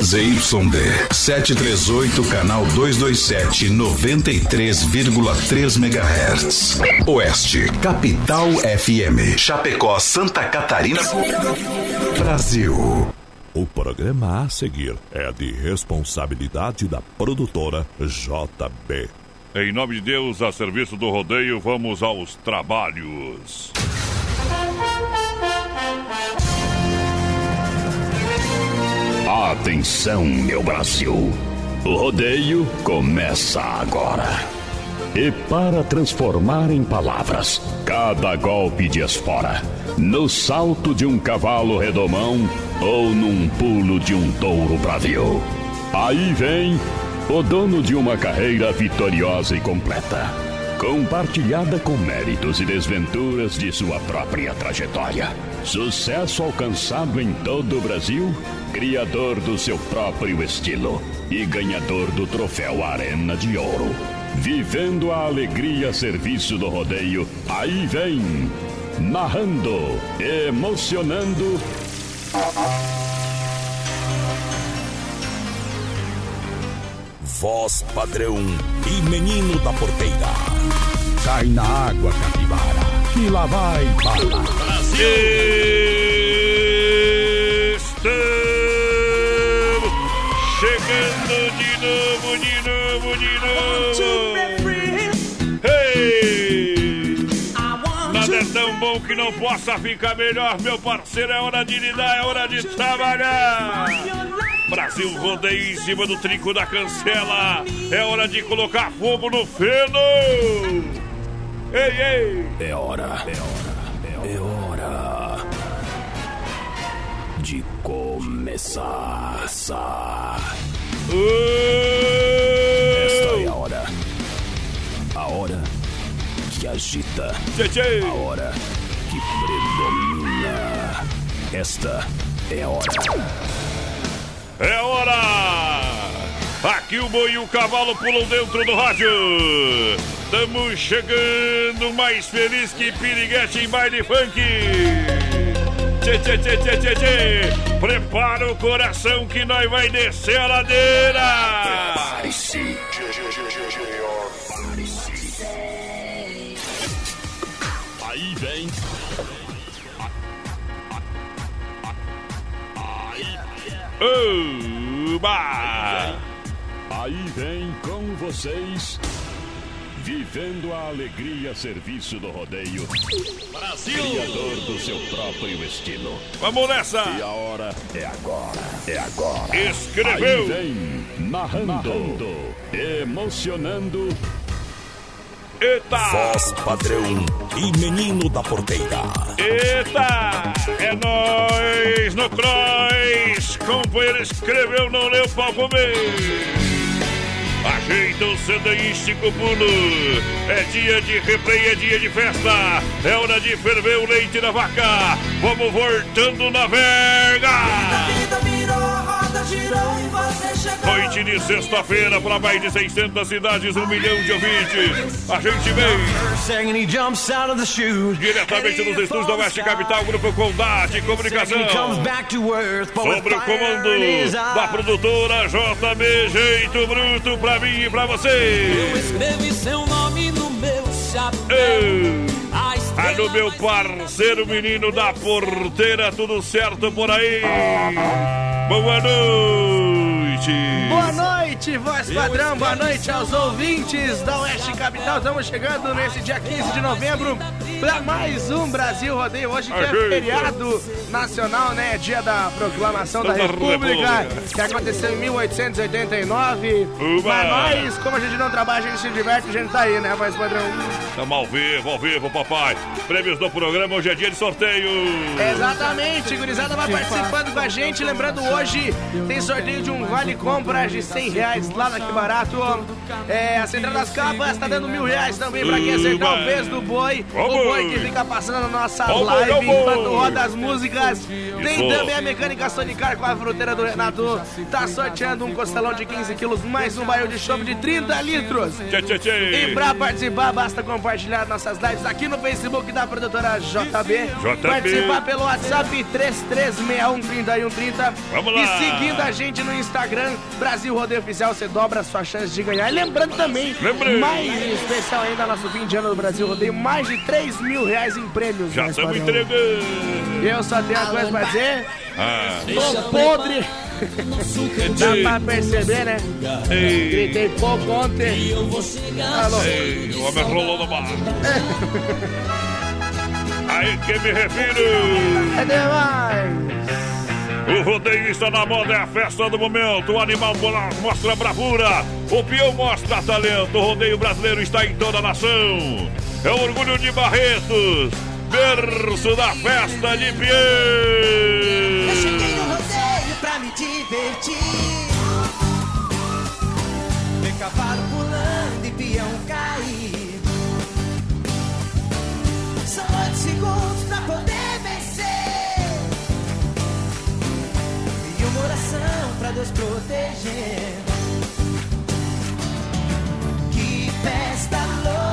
ZYD 738, canal 227, 93,3 MHz. Oeste, Capital FM. Chapecó, Santa Catarina, Brasil. O programa a seguir é de responsabilidade da produtora JB. Em nome de Deus, a serviço do rodeio, vamos aos trabalhos. Atenção, meu Brasil. O rodeio começa agora. E para transformar em palavras cada golpe de espora, no salto de um cavalo redomão ou num pulo de um touro bravio. Aí vem o dono de uma carreira vitoriosa e completa, compartilhada com méritos e desventuras de sua própria trajetória. Sucesso alcançado em todo o Brasil, criador do seu próprio estilo e ganhador do troféu Arena de Ouro. Vivendo a alegria a serviço do rodeio, aí vem, narrando, emocionando. Voz padrão e menino da porteira. Cai na água, capivara, que lá vai bala. Estamos chegando de novo, de novo, de novo. Hey! Nada é tão bom que não possa ficar melhor, meu parceiro. É hora de lidar, é hora de trabalhar. Brasil rodeia em cima do trinco da cancela. É hora de colocar fogo no feno. Ei, ei! É hora, é hora, é hora de começar. Essa é a hora. A hora que agita. Tchê, A hora que predomina. Esta é a hora. É hora! Aqui o boi e o cavalo pulam dentro do rádio. Estamos chegando mais feliz que piriguete em baile funk. Tchê, tchê, tchê, tchê, tchê, tchê. Prepara o coração que nós vai descer a ladeira. Prepare-se. Uba! Aí vem com vocês. Vivendo a alegria a serviço do rodeio. Brasil! Criador do seu próprio estilo. Vamos nessa! E a hora é agora. É agora. Escreveu. Aí vem narrando, emocionando. Eita! Voz padrão e menino da porteira. Eita! É nóis no Cross! Companheiro escreveu, não leu pau comer! Ajeita o sanduístico pulo! É dia de replay, é dia de festa! É hora de ferver o leite da vaca! Vamos voltando na verga! Noite de sexta-feira para mais de 600 cidades, um milhão de ouvintes. A gente vem diretamente dos estúdios da Oeste Capital, Grupo Condade Comunicação. Sobre o comando da produtora JB Jeito Bruto pra mim e pra você. Escrevi seu nome no meu chapéu. Alô, meu parceiro menino da porteira, tudo certo por aí? Boa noite! Boa noite, voz padrão, boa noite aos ouvintes da Oeste Capital. Estamos chegando nesse dia 15 de novembro para mais um Brasil Rodeio. Hoje que é feriado nacional, né? Dia da proclamação da República, República. que aconteceu em 1889. Uba. Mas nós, como a gente não trabalha, a gente se diverte, a gente tá aí, né, voz padrão? Estamos ao vivo, ao vivo, papai. Prêmios do programa, hoje é dia de sorteio. Exatamente, gurizada vai participando com a gente. Lembrando, hoje tem sorteio de um vale compras de 100 reais lá na Que Barato. É, a Central das Capas tá dando mil reais também pra quem acertar o peso do boi. O boi que fica passando na nossa live enquanto roda as músicas. Tem também a mecânica Sonicar com a fruteira do Renato. Tá sorteando um costelão de 15 quilos, mais um barril de chope de 30 litros. E pra participar, basta compartilhar nossas lives aqui no Facebook da produtora JB. JB. Participar pelo WhatsApp 33613130. Vamos lá. E seguindo a gente no Instagram, Brasil Rodeio Oficial, você dobra a sua chance de ganhar. Lembrando também, Lembrei. mais especial ainda, nosso fim de ano do Brasil Rodeio, mais de 3 mil reais em prêmios. Já né, estamos padrão? entregando. Eu só tenho uma coisa pra dizer, Ah, tô podre. Dá pra perceber, né? ei, Gritei pouco ontem. Alô. ei, o homem rolou no bar. Aí que me refiro. É demais. O rodeio está na moda, é a festa do momento. O animal mola- mostra bravura, o peão mostra talento. O rodeio brasileiro está em toda a nação. É o orgulho de Barretos, berço da festa de Eu cheguei peão. no rodeio pra me divertir. Ver cavalo pulando e peão cair. São oito segundos pra poder pra Deus proteger. Que festa louca,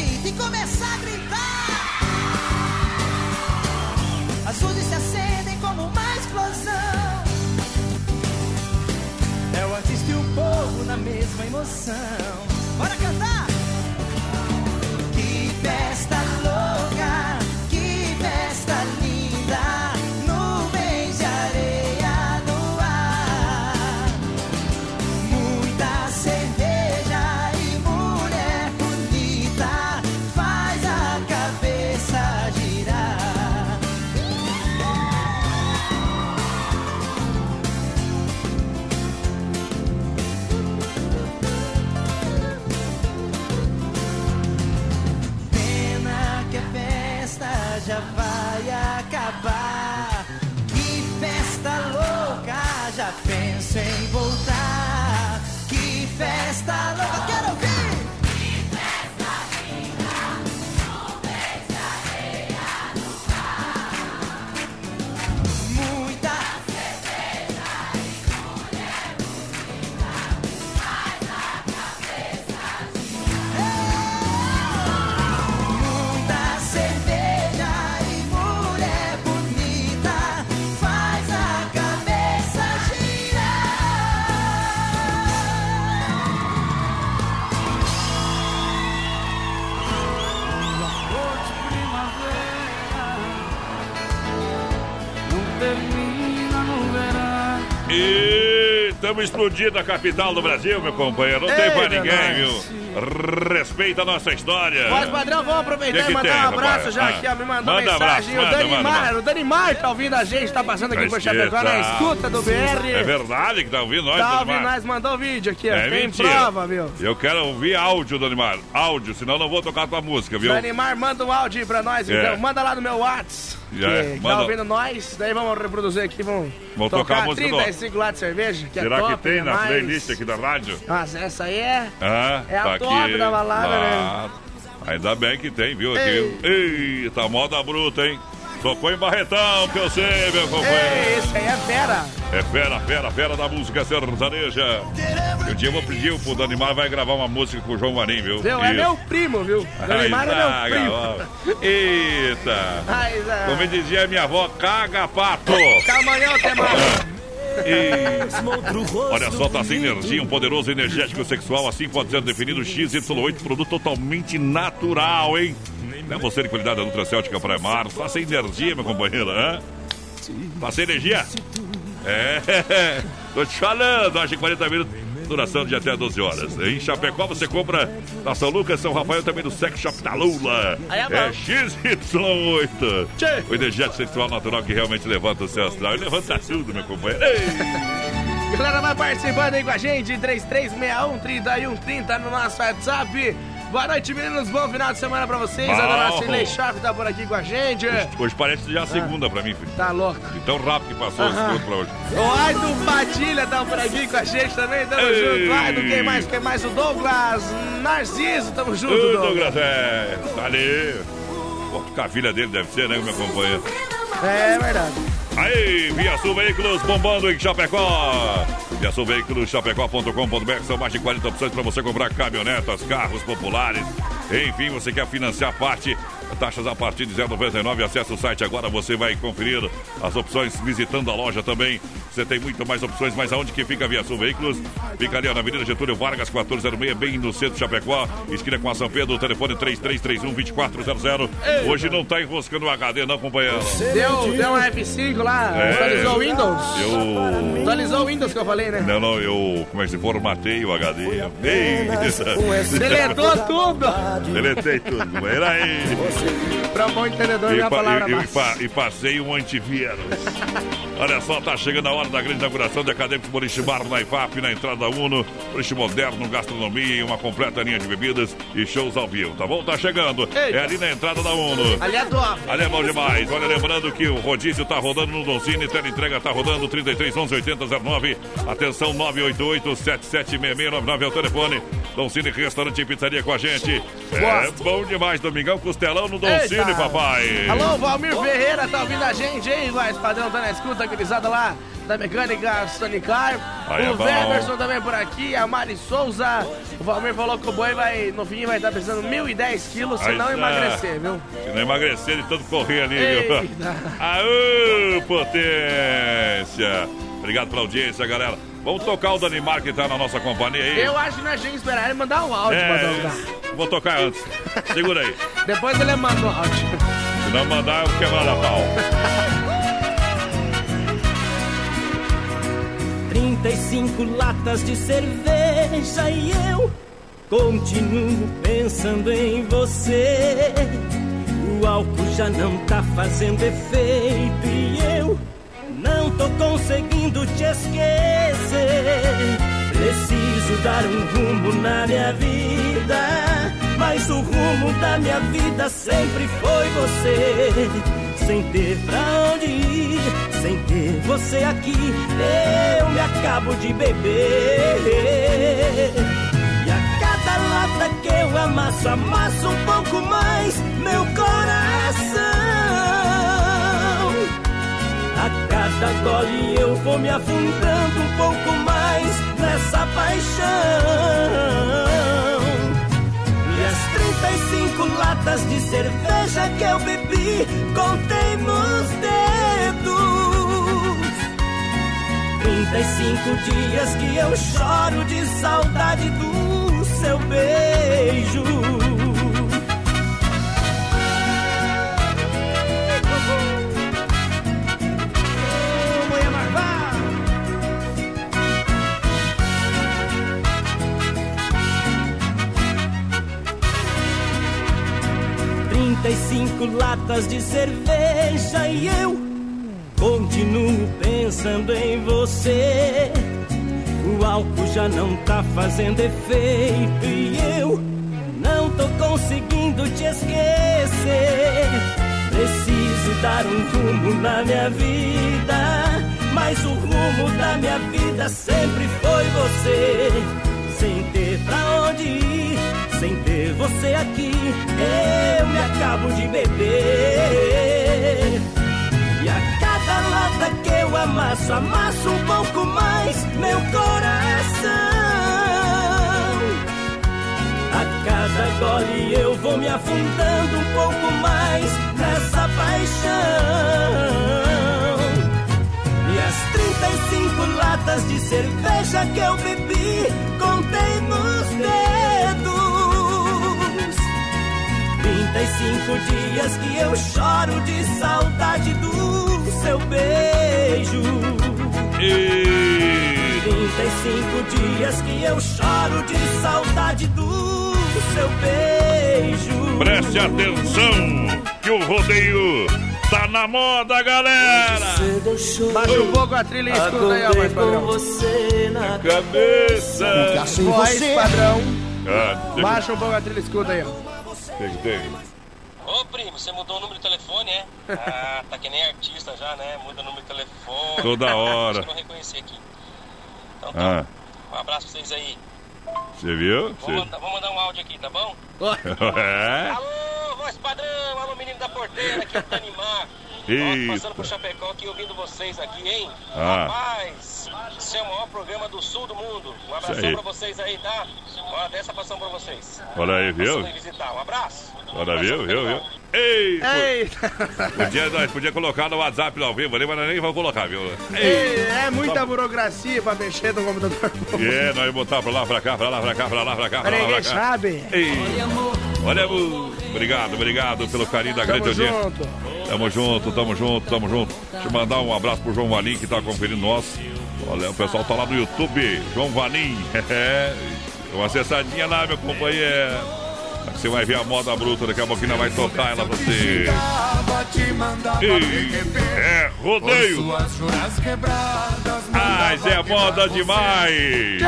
e começa a gritar. As luzes se acendem como uma explosão. É o artista e o povo na mesma emoção. Bora cantar! Que festa louca, que festa linda, estamos explodindo a capital do Brasil, meu companheiro. Não tem Eita, pra ninguém, viu? Respeita a nossa história. Voz padrão, vamos aproveitar Que que e mandar tem, um abraço já Ah, aqui, ó. Me mandou manda mensagem. abraço, o Dani manda, Mar, manda. o Dani Mar tá ouvindo a gente, tá passando aqui Tá por Chapecó na esquenta. escuta do BR. É verdade que tá ouvindo nós, Tá ouvindo nós, mandou o vídeo aqui, ó. É Tem mentira. prova, viu? Eu quero ouvir áudio, Dona Mar. Áudio, senão não vou tocar tua música, viu? Dani Mar, manda um áudio aí pra nós, É. então. Manda lá no meu Whats. Já é. que Manda. tá ouvindo nós. Daí vamos reproduzir aqui, vamos, Vamos tocar a música do- 35 lá de cerveja, que Será é top que tem na demais. playlist aqui da rádio? Mas essa aí é... Ah, É a tá top aqui. da balada, né? Ah, Ainda bem que tem, viu? Aqui. Eita, moda bruta, hein? Tocou em Barretão, que eu sei, meu companheiro. Ei, esse aí é fera. É fera, fera, fera da música sertaneja. E um dia eu vou pedir pro Danimar vai gravar uma música com o João Marim, viu? Viu? É meu primo, viu? Dani Mar é meu primo. Eita! Mas, Como dizia minha avó, caga pato! Amanhã eu te mando. E... Olha só, tá sem energia, um poderoso energético sexual, assim pode ser definido XY8, produto totalmente natural, hein? É você de qualidade da Nutracêutica para Mar, faça energia, meu companheiro, hã? Faça energia? É, tô te falando, acho que 40 minutos. Duração de até 12 horas. Em Chapecó você compra na São Lucas, São Rafael também no Sex Shop da Lula. É. É XY8. Tchê. O energético sexual natural que realmente levanta o seu astral. E levanta tudo, meu companheiro. Ei! Galera, vai participando aí com a gente, 3361 3130 no nosso WhatsApp. Boa noite, meninos. Bom final de semana pra vocês. A dona Bom. Cirlei Schaff tá por aqui com a gente. Hoje parece já a segunda pra mim, filho. Tá louco. De tão rápido que passou esse minuto pra hoje. O Aito Padilha tá por aqui com a gente também. Tamo Ei. junto. Aito, quem mais? Quem mais? O Douglas Narciso. Tamo junto, Douglas. Douglas, é, tá ali. A filha dele deve ser, né, meu companheiro? É verdade. Aí, Via Sul Veículos bombando em Chapecó. Via Sul Veículos, chapecó.com.br. São mais de 40 opções para você comprar caminhonetas, carros populares. Enfim, você quer financiar parte. Taxas a partir de 0,99. Acesse o site agora, você vai conferir as opções visitando a loja também. Você tem muito mais opções, mas aonde que fica a Via Sul Veículos? Fica ali na Avenida Getúlio Vargas, 1406, bem no centro de Chapecó. Esquina com a São Pedro, telefone 3331-2400. Hoje não tá enroscando o HD, não, companheiro. Deu, deu um F5 lá. É. Atualizou o Windows. Eu. Atualizou o Windows que eu falei, né? Não, não, eu. Como é que se formatei o HD? Deletou tudo. Deletei tudo. Era aí. Pra bom entendedor, E, minha pa- palavra e- e pa- e passei um antivírus. Olha só, tá chegando a hora da grande inauguração de Acadêmicos Boliche Bar na IFAP, na entrada da Uno. Boliche moderno, gastronomia e uma completa linha de bebidas e shows ao vivo, tá bom? Tá chegando. É ali na entrada da Uno. Ali é top. Ali é bom demais. Olha, lembrando que o rodízio tá rodando no Doncini, tela entrega tá rodando 33 11 80 09. Atenção 988 776699 é o telefone. Doncini Restaurante e Pizzaria com a gente. É bom demais, Domingão Costelão no Doncini, Eita. papai. Alô, Valmir Ferreira, tá ouvindo a gente, hein? Vai, padrão tá na escuta, gurizada lá da mecânica Sonicar. Aí é o bom. Weberson também por aqui, a Mari Souza. O Valmir falou que o boi vai, no fim, vai estar pesando 1.010 quilos se Aí não tá. emagrecer, viu? Se não emagrecer de tanto correr ali, viu? Eita. Aô, potência! Obrigado pela audiência, galera. Vamos tocar o Danimar que tá na nossa companhia aí. Eu acho que nós tínhamos que esperar ele mandar um áudio pra tocar. É, vou tocar antes. Segura aí. Depois ele manda o áudio. Se não mandar, eu vou quebrar a pau. 35 latas de cerveja e eu continuo pensando em você. O álcool já não tá fazendo efeito e eu não tô conseguindo te esquecer. Preciso dar um rumo na minha vida, mas o rumo da minha vida sempre foi você. Sem ter pra onde ir, sem ter você aqui, eu me acabo de beber. E a cada lata que eu amasso, amasso um pouco mais meu coração. A cada gole eu vou me afundando um pouco mais nessa paixão. E as 35 latas de cerveja que eu bebi, contei nos dedos. 35 dias que eu choro de saudade do seu beijo. 35 latas de cerveja e eu continuo pensando em você. O álcool já não tá fazendo efeito e eu não tô conseguindo te esquecer. Preciso dar um rumo na minha vida, mas o rumo da minha vida sempre foi você. Sem ter pra onde ir, sem ter você aqui, eu me acabo de beber. E a cada lata que eu amasso, amasso um pouco mais meu coração. A cada gole eu vou me afundando um pouco mais 35 dias que eu choro de saudade do seu beijo. E 35 dias que eu choro de saudade do seu beijo. Preste atenção que o rodeio tá na moda, galera. Baixa um pouco a trilha e escuta aí, ó, mais padrão. você na Cabeça. Voz padrão. Ah, tem- Baixa um pouco a trilha e escuta aí, ó. tem- tem. Primo, você mudou o número de telefone, é? Ah, tá que nem artista já, né? Muda o número de telefone. Toda hora. Acho que não reconheci aqui. Então tá. Ah, Um abraço pra vocês aí. você viu? Vou mandar, vou mandar um áudio aqui, tá bom? É? Alô, voz padrão, alô menino da porteira, aqui é o Tanimar. Eita. Passando por Chapecó aqui ouvindo vocês aqui, hein? Ah. Rapaz, esse é o maior programa do sul do mundo. Um abração pra vocês aí, tá? Uma dessa passando pra vocês. Olha aí, viu? Um abraço. Olha, viu, viu, viu? Ei! Eita! Podia, nós podia colocar no WhatsApp ao vivo ali, mas nós nem vamos colocar, viu? Ei! Ei, É muita burocracia pra mexer no computador. É, nós botar pra lá, pra cá, pra lá, pra cá, pra lá, pra cá, pra lá, Ninguém pra cá. sabe. Ei! Olha, amor. Obrigado, obrigado pelo carinho da grande audiência. Tamo junto, tamo junto, tamo junto. Deixa eu mandar um abraço pro João Valim que tá conferindo nós. Olha, o pessoal tá lá no YouTube, João Valim. É, uma acessadinha lá, meu companheiro. Você vai ver a moda bruta, daqui a pouquinho vai tocar ela pra você. Ei, é rodeio. Mas é moda demais!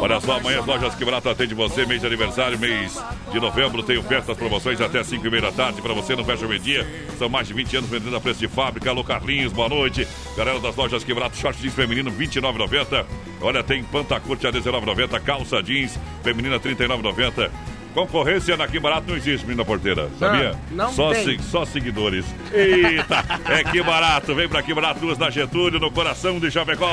Olha só, amanhã as lojas Quebrata atende você, mês de aniversário, mês de novembro, tenho festas, promoções até 5 e meia da tarde para você, não fecha o meio-dia. São mais de 20 anos vendendo a preço de fábrica. Alô Carlinhos, boa noite. Galera das lojas Quebrata, short jeans feminino 29,90. Olha, tem Pantacurte a 19,90, calça jeans feminina 39,90. Concorrência na Que Barato não existe, menina porteira, sabia? Não, não só, se- só seguidores. Eita, é Que Barato, vem pra Que Barato, duas na Getúlio, no coração de Chapecó.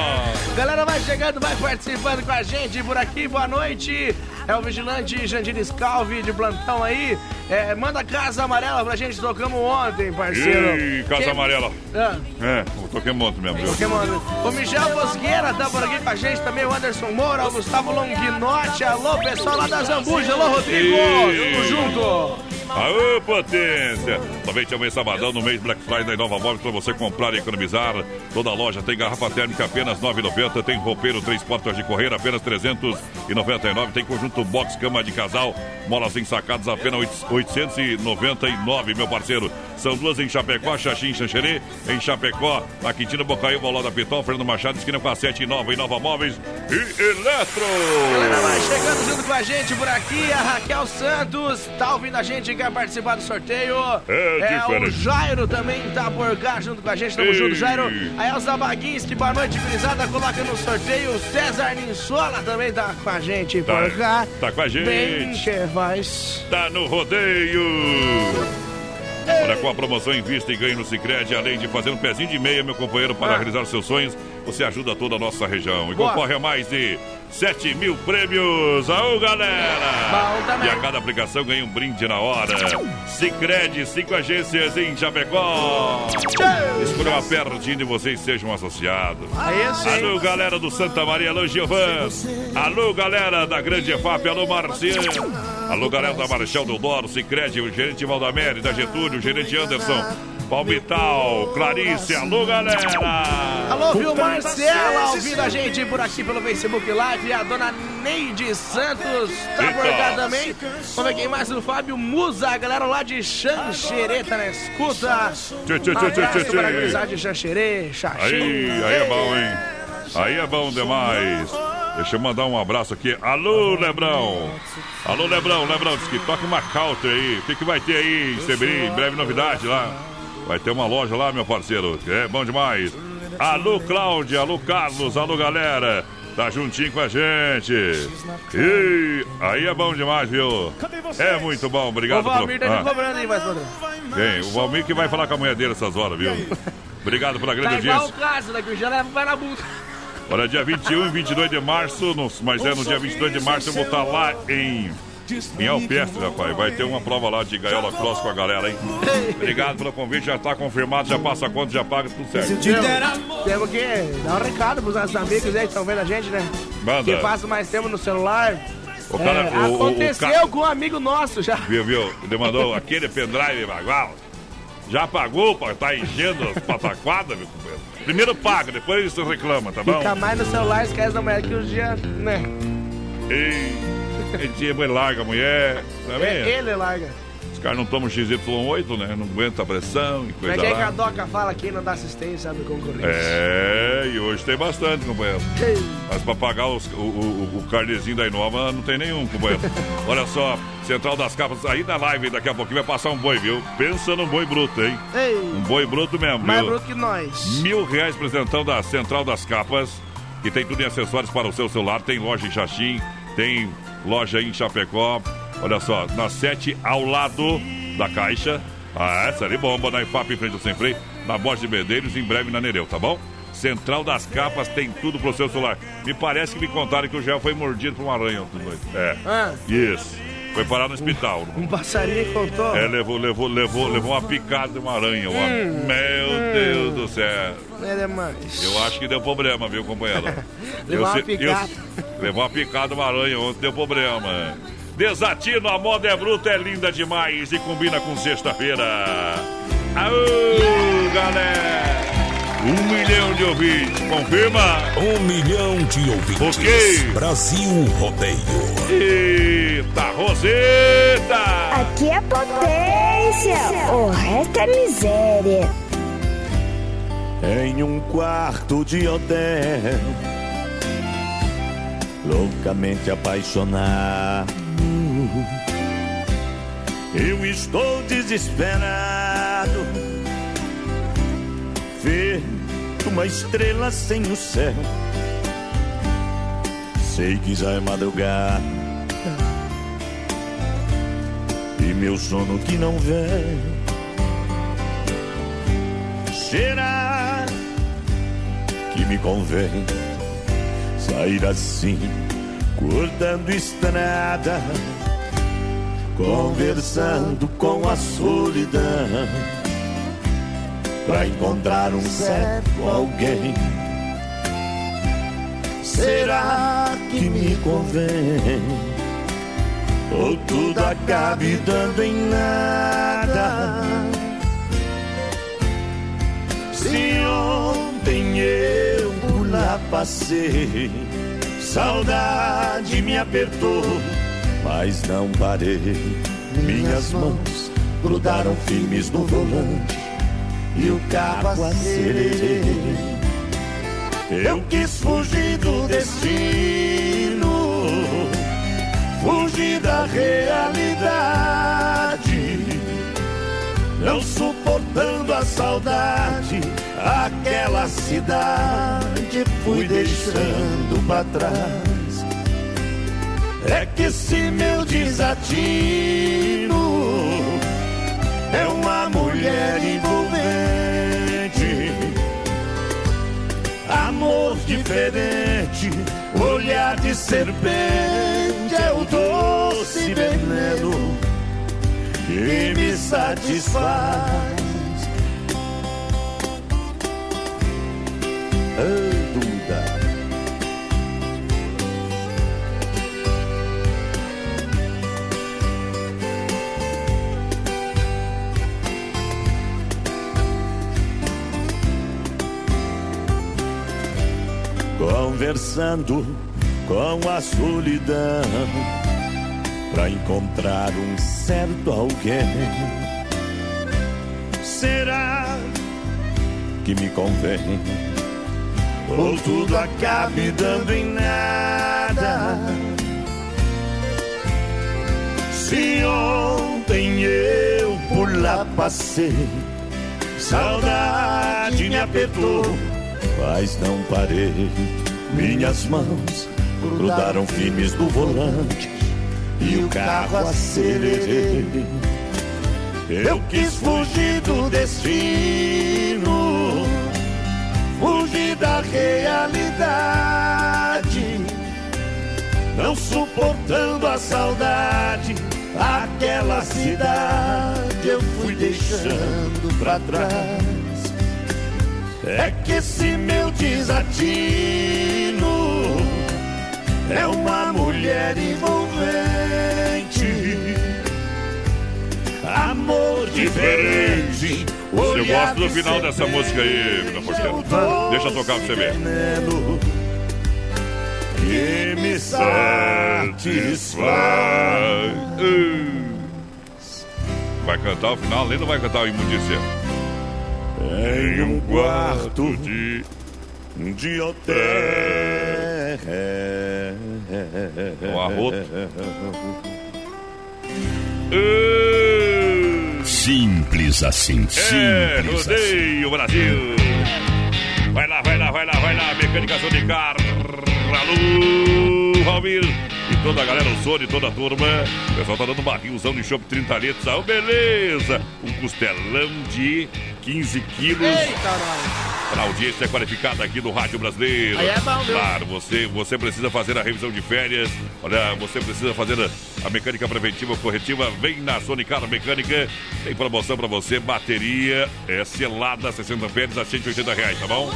Galera vai chegando, vai participando com a gente por aqui. Boa noite. É o vigilante Jandir Scalvi de plantão aí. É, manda casa amarela pra gente. Tocamos ontem, parceiro. Ih, Casa Quem- Amarela. Ah, É, toquei muito mesmo, viu? Pokémon. O Michel Bosqueira tá por aqui com a gente também, o Anderson Moura, o Gustavo Longinotti, alô pessoal lá da Zambuja, alô Rodrigo. Tamo junto. Aô, potência! Aproveite amanhã sabadão no mês Black Friday da Nova Móveis para você comprar e economizar. Toda loja tem garrafa térmica apenas R$ 9,90. Tem roupeiro três portas de correr apenas R$ 399. Tem conjunto box cama de casal, molas ensacadas apenas R$ 899, meu parceiro. São duas em Chapecó, Xaxim, Xanxerê. Em Chapecó, a Quintina Bocaíba, Ló da Pitol, Fernando Machado, esquina com a 7 e Nova, em Nova Móveis e Eletro. Galera vai chegando junto com a gente por aqui, a Raquel Santos tá ouvindo a gente e quer participar do sorteio. É o diferente. Jairo também tá por cá junto com a gente, tamo Ei. junto, Jairo. A Elza Baguinski, boa noite, gurizada, coloca no sorteio. O César Ninsola também tá com a gente Tá- por cá. tá com a gente. Bem que faz. Tá no rodeio. Olha, com a promoção Invista e Ganhe no Cicred, além de fazer um pezinho de meia, meu companheiro, para Ah. realizar seus sonhos, você ajuda toda a nossa região. E Boa. concorre a mais de 7 mil prêmios. Aô, galera! E a cada aplicação ganha um brinde na hora. Cicred, cinco agências em Chapecó. Escolha uma pertinho de vocês sejam associados. Sim. Alô, galera do Santa Maria, alô, Giovan. Alô, galera da Grande EFAP, alô, Marciano. Alô, galera da Marechal Deodoro, Cicred, o gerente Valdamere, da Getúlio, o gerente Anderson. Palmital, Clarice, alô, galera. Alô, viu, Marcela, ouvindo a gente por aqui pelo Facebook Live. A dona Neide Santos tá por cá também. Vamos ver quem mais? O Fábio Musa, a galera lá de Xanxerê tá na escuta. Tchê, tchê, tchê, tchê, para de Xanxerê, Xaxim. Aí, aí é bom, hein? Aí é bom demais. Deixa eu mandar um abraço aqui. Alô, Lebrão. Alô, Lebrão. Lebrão, diz que toca uma counter aí. O que, que vai ter aí em Sebrim? Breve novidade lá. Vai ter uma loja lá, meu parceiro. É bom demais. Alô, Cláudia. Alô, Carlos. Alô, galera. Tá juntinho com a gente. E aí é bom demais, viu? É muito bom. O Obrigado Valmir tá me cobrando aí, vai. Quem? O Valmir que vai falar com a mulher dele essas horas, viu? Obrigado pela grande Tá igual audiência. o caso, né? Que o já leva na. Olha, dia 21 e 22 de março, mas é no dia 22 de março eu vou estar lá em, em Alpestre, rapaz. Vai ter uma prova lá de gaiola cross com a galera, hein? Obrigado pelo convite, já está confirmado, já passa a conta, já paga, tudo certo. Temos que dar um recado pros nossos amigos aí que estão vendo a gente, né? Manda. Que passa mais tempo no celular. O cara- É, o- o- o aconteceu ca- com um amigo nosso já. Viu, viu? Ele mandou aquele pendrive bagual. Já pagou pra tá enchendo as pataquadas, meu companheiro? Primeiro paga, depois você reclama, tá bom? Fica mais no celular, esquece da mulher que os dias, né? Ei, ele larga a mulher, tá vendo? É, ele larga. Os caras não tomam XY8, né? Não aguenta a pressão e coisa é que é que a. Doca fala quem não dá assistência do concorrente? É, e hoje tem bastante, companheiro. Mas pra pagar os- o, o, o carnezinho da Inova não tem nenhum, companheiro. Olha só, Central das Capas, aí na live daqui a pouquinho vai passar um boi, viu? Pensa num boi bruto, hein? Ei, Um boi bruto mesmo, mais viu? bruto que nós. Mil reais presentão da Central das Capas, que tem tudo em acessórios para o seu celular. Tem loja em Xaxim, tem loja em Chapecó. Olha só, na 7 ao lado da Caixa. Ah, essa ali bomba, na IFAP em frente ao Sem Freio, na Borges de Medeiros, em breve na Nereu, tá bom? Central das Capas tem tudo pro seu celular. Me parece que me contaram que o Gel foi mordido por uma aranha. É, Ah, isso. Foi parar no hospital. um passarinho contou. É, levou, levou, levou, levou uma picada de uma aranha. ó. Meu Deus do céu. É demais. Eu acho que deu problema, viu, companheiro? Levou uma picada. levou uma picada uma aranha ontem, deu problema. Desatino, a moda é bruta, é linda demais e combina com sexta-feira. Aô, galera! Um milhão de ouvintes, confirma? Um milhão de ouvintes. Ok. Brasil Rodeio. Eita, Roseta! Aqui é potência, o resto é miséria. Em um quarto de hotel, loucamente apaixonado. Eu estou desesperado, ver uma estrela sem o céu. Sei que já é madrugada e meu sono que não vem. Será que me convém sair assim, cortando estrada, conversando com a solidão, pra encontrar um certo alguém? Será que me convém? Ou tudo acabe dando em nada? Se ontem eu por lá passei, saudade me apertou, mas não parei. Minhas mãos grudaram firmes no volante e o acelerei. Eu quis fugir do destino, fugir da realidade não suportando a saudade, aquela cidade fui deixando pra trás. É que esse meu desatino é uma mulher envolvente, amor diferente, olhar de serpente é o doce veneno que me satisfaz. Ah, Conversando com a solidão pra encontrar um certo alguém. Será que me convém? Ou tudo acabe dando em nada? Se ontem eu por lá passei, saudade me apertou, mas não parei. Minhas mãos grudaram firmes no volante e o carro acelerei. Eu quis fugir do destino, fugir da realidade, não suportando a saudade, aquela cidade eu fui deixando pra trás. É que esse meu desatino é uma mulher envolvente, amor diferente, Eu gosto do final dessa música aí, meu porteiro. Deixa eu tocar pra você ver. Que me satisfaz. Vai cantar o final, além não vai cantar o imundícia. Em um quarto de, de hotel. Um arroto. Simples assim, É, simples assim. rodeio Brasil. Vai lá, vai lá, vai lá, vai lá. Mecânica Sonicar. Alô, Valmir. E toda a galera, o Sony, toda a turma. O pessoal tá dando barrilzão de chopp 30 litros. Ah, beleza. Um costelão de 15 quilos. Eita, nós. Para audiência qualificada aqui do Rádio Brasileiro. Aí é bom, viu? Claro, você, você precisa fazer a revisão de férias. Olha, você precisa fazer a, mecânica preventiva corretiva. Vem na Sonicar Mecânica. Tem promoção para você. Bateria é selada, 60 amperes a 180 reais, tá bom?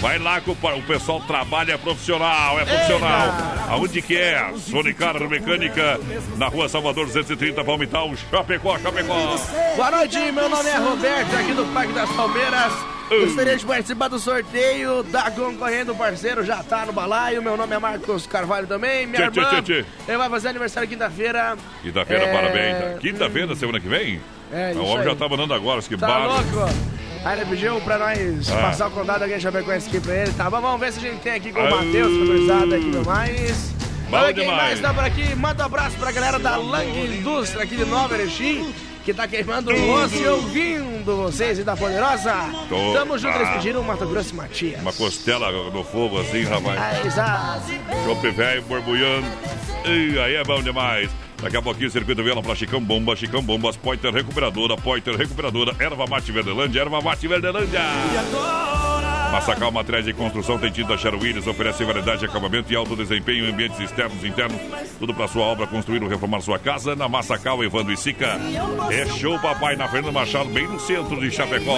Vai lá que o, o pessoal trabalha profissional, é profissional. Aonde que é? Sonicar Mecânica, na rua Salvador 230, Palmital, Chapecó, Chapecó. Boa noite, meu nome é Roberto, aqui do Parque das Palmeiras. Gostaria de participar do sorteio, tá concorrendo, o parceiro já tá no balaio. Meu nome é Marcos Carvalho também. Minha Tchê, irmã, tchê, ele vai fazer aniversário quinta-feira. Quinta-feira, É, parabéns. Quinta-feira, semana que vem? É, o isso homem aí. já tá mandando agora, que Tá barra. louco? Aí ele pediu pra nós Ah. passar o contato alguém já conhece aqui pra ele. Tá bom, vamos ver se a gente tem aqui com o Ah. Matheus, autorizado aqui no mais. Bom Olha quem demais. mais tá por aqui. Manda um abraço pra galera da Lang Indústria aqui de Nova Erechim. Que tá queimando o osso e ouvindo vocês e da Poderosa. Tô- Tamo junto, eles Ah. pediram o Mato Grosso e Matias. Uma costela no fogo assim, rapaz. Exato. Chope velho, borbulhando. Ih, aí é bom demais. Daqui a pouquinho, circuito vela pra Chicão Bomba, Chicão Bombas, Pointer Recuperadora, Pointer Recuperadora, Erva Mate Verdelândia, Erva Mate Verdelândia. Massacal Materiais de Construção tem tinta Sherwin Willis, oferece variedade de acabamento e alto desempenho em ambientes externos e internos. Tudo para sua obra, construir ou reformar sua casa. Na Massacal, Evandro e Sica. É show, papai, na Fernanda Machado, bem no centro de Chapecó.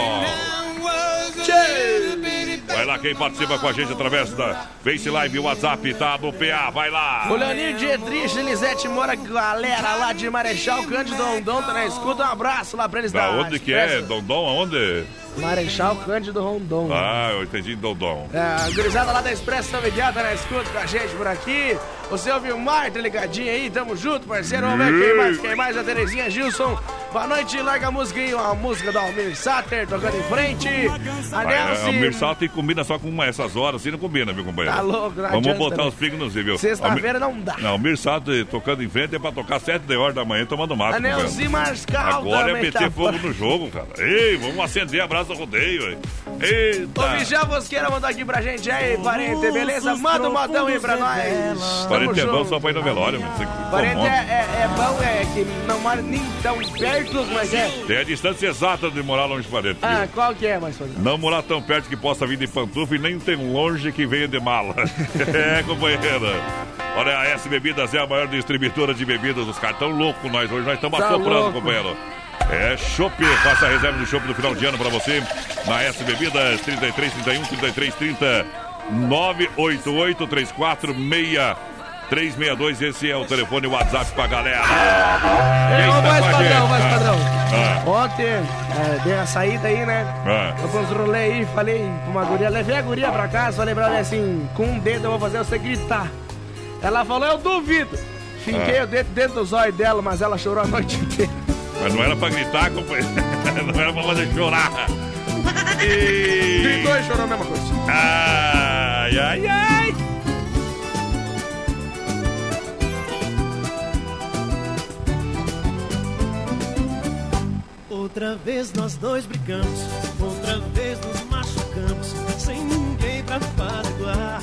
Vai lá quem participa com a gente através da Face Live, WhatsApp, tá no PA, vai lá. O Leoninho Dietrich, Elisete Mora, galera lá de Marechal Cândido Rondon, tá na escuta. Um abraço lá pra eles Da da onde que é? Dondon, aonde? Marechal Cândido Rondon. Ah, eu entendi Dondon. É, a gurizada lá da Expresso São tá na escuta com a gente por aqui. O seu Vilmar tá ligadinho aí, tamo junto, parceiro. Vamos ver quem mais, quem mais, a Terezinha Gilson. Boa noite, larga a música aí, uma música do Almir Sater tocando em frente. A Vai, é, Nelson. o Mirsato combina só com uma, essas horas, assim não combina, viu, companheiro? Tá louco, não Vamos botar também. os pingos nos viu? Sexta-feira Almir- não dá. Não, o Mirsato eh, tocando em frente é pra tocar 7 da hora da manhã tomando mato. A Nelson. Marscal Agora é meter fogo no jogo, cara. Ei, vamos acender a brasa rodeio, velho. Eita! Ô, Michel Bosqueira mandou aqui pra gente aí, parente, beleza? Manda um modão aí pra nós. Parente é bom só pra ir no velório, mano. Parente é, é, é bom, é que não mora nem tão perto, mas é. Tem a distância exata de morar longe de parente. Ah, viu? qual que é, mais padrão? Não morar tão perto que possa vir de pantufa e nem tão longe que venha de mala. é, companheira. Olha, a S Bebidas é a maior distribuidora de bebidas. Os caras tão loucos nós hoje. Nós estamos Tá assoprando, louco. companheiro. É chopp, faça a reserva de chopp do final de ano pra você na S Bebidas 33 31 33 30 988 34 362, esse é o telefone e o WhatsApp pra galera. É, Quem mais a padrão, gente? mais Ah, padrão. ah, Ontem, é, dei uma saída aí, né? ah. Eu rolê aí, falei com uma guria, levei a guria pra casa, falei pra ela assim, com um dedo eu vou fazer você gritar. Ela falou, eu duvido. Finquei Ah. o dedo dentro do zóio dela, mas ela chorou a noite inteira. Mas não era pra gritar, companheiro. Não era pra fazer chorar. E... Gritou e chorou a mesma coisa. Ai, ai, ai. Outra vez nós dois brigamos, outra vez nos machucamos, sem ninguém pra apaziguar.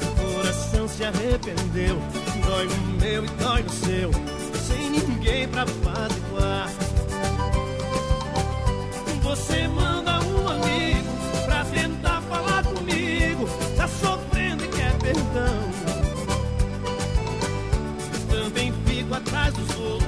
O coração se arrependeu, dói no meu e dói no seu, sem ninguém pra apaziguar. Você manda um amigo pra tentar falar comigo, tá sofrendo e quer perdão. Também fico atrás dos outros,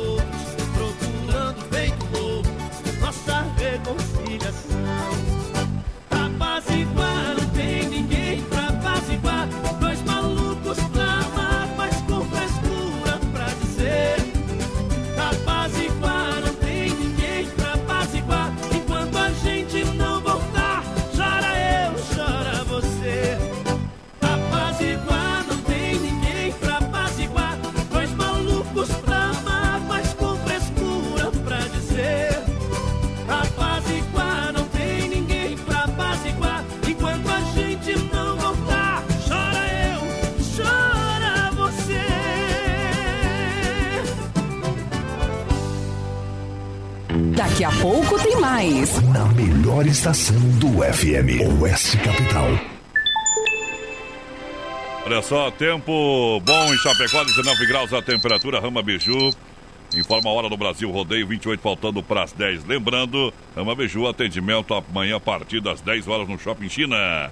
nossa mais. Na melhor estação do FM, Oeste Capital. Olha só, tempo bom em Chapecó, 19 graus a temperatura, Rama Biju. Informa a hora do Brasil, rodeio 28, faltando para as 10. Lembrando, Rama Biju, atendimento amanhã a partir das 10 horas no Shopping China.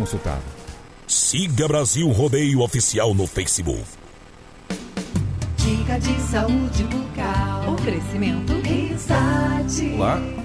consultado. Siga Brasil Rodeio Oficial no Facebook. Dica de saúde bucal. Oferecimento Risate. Olá,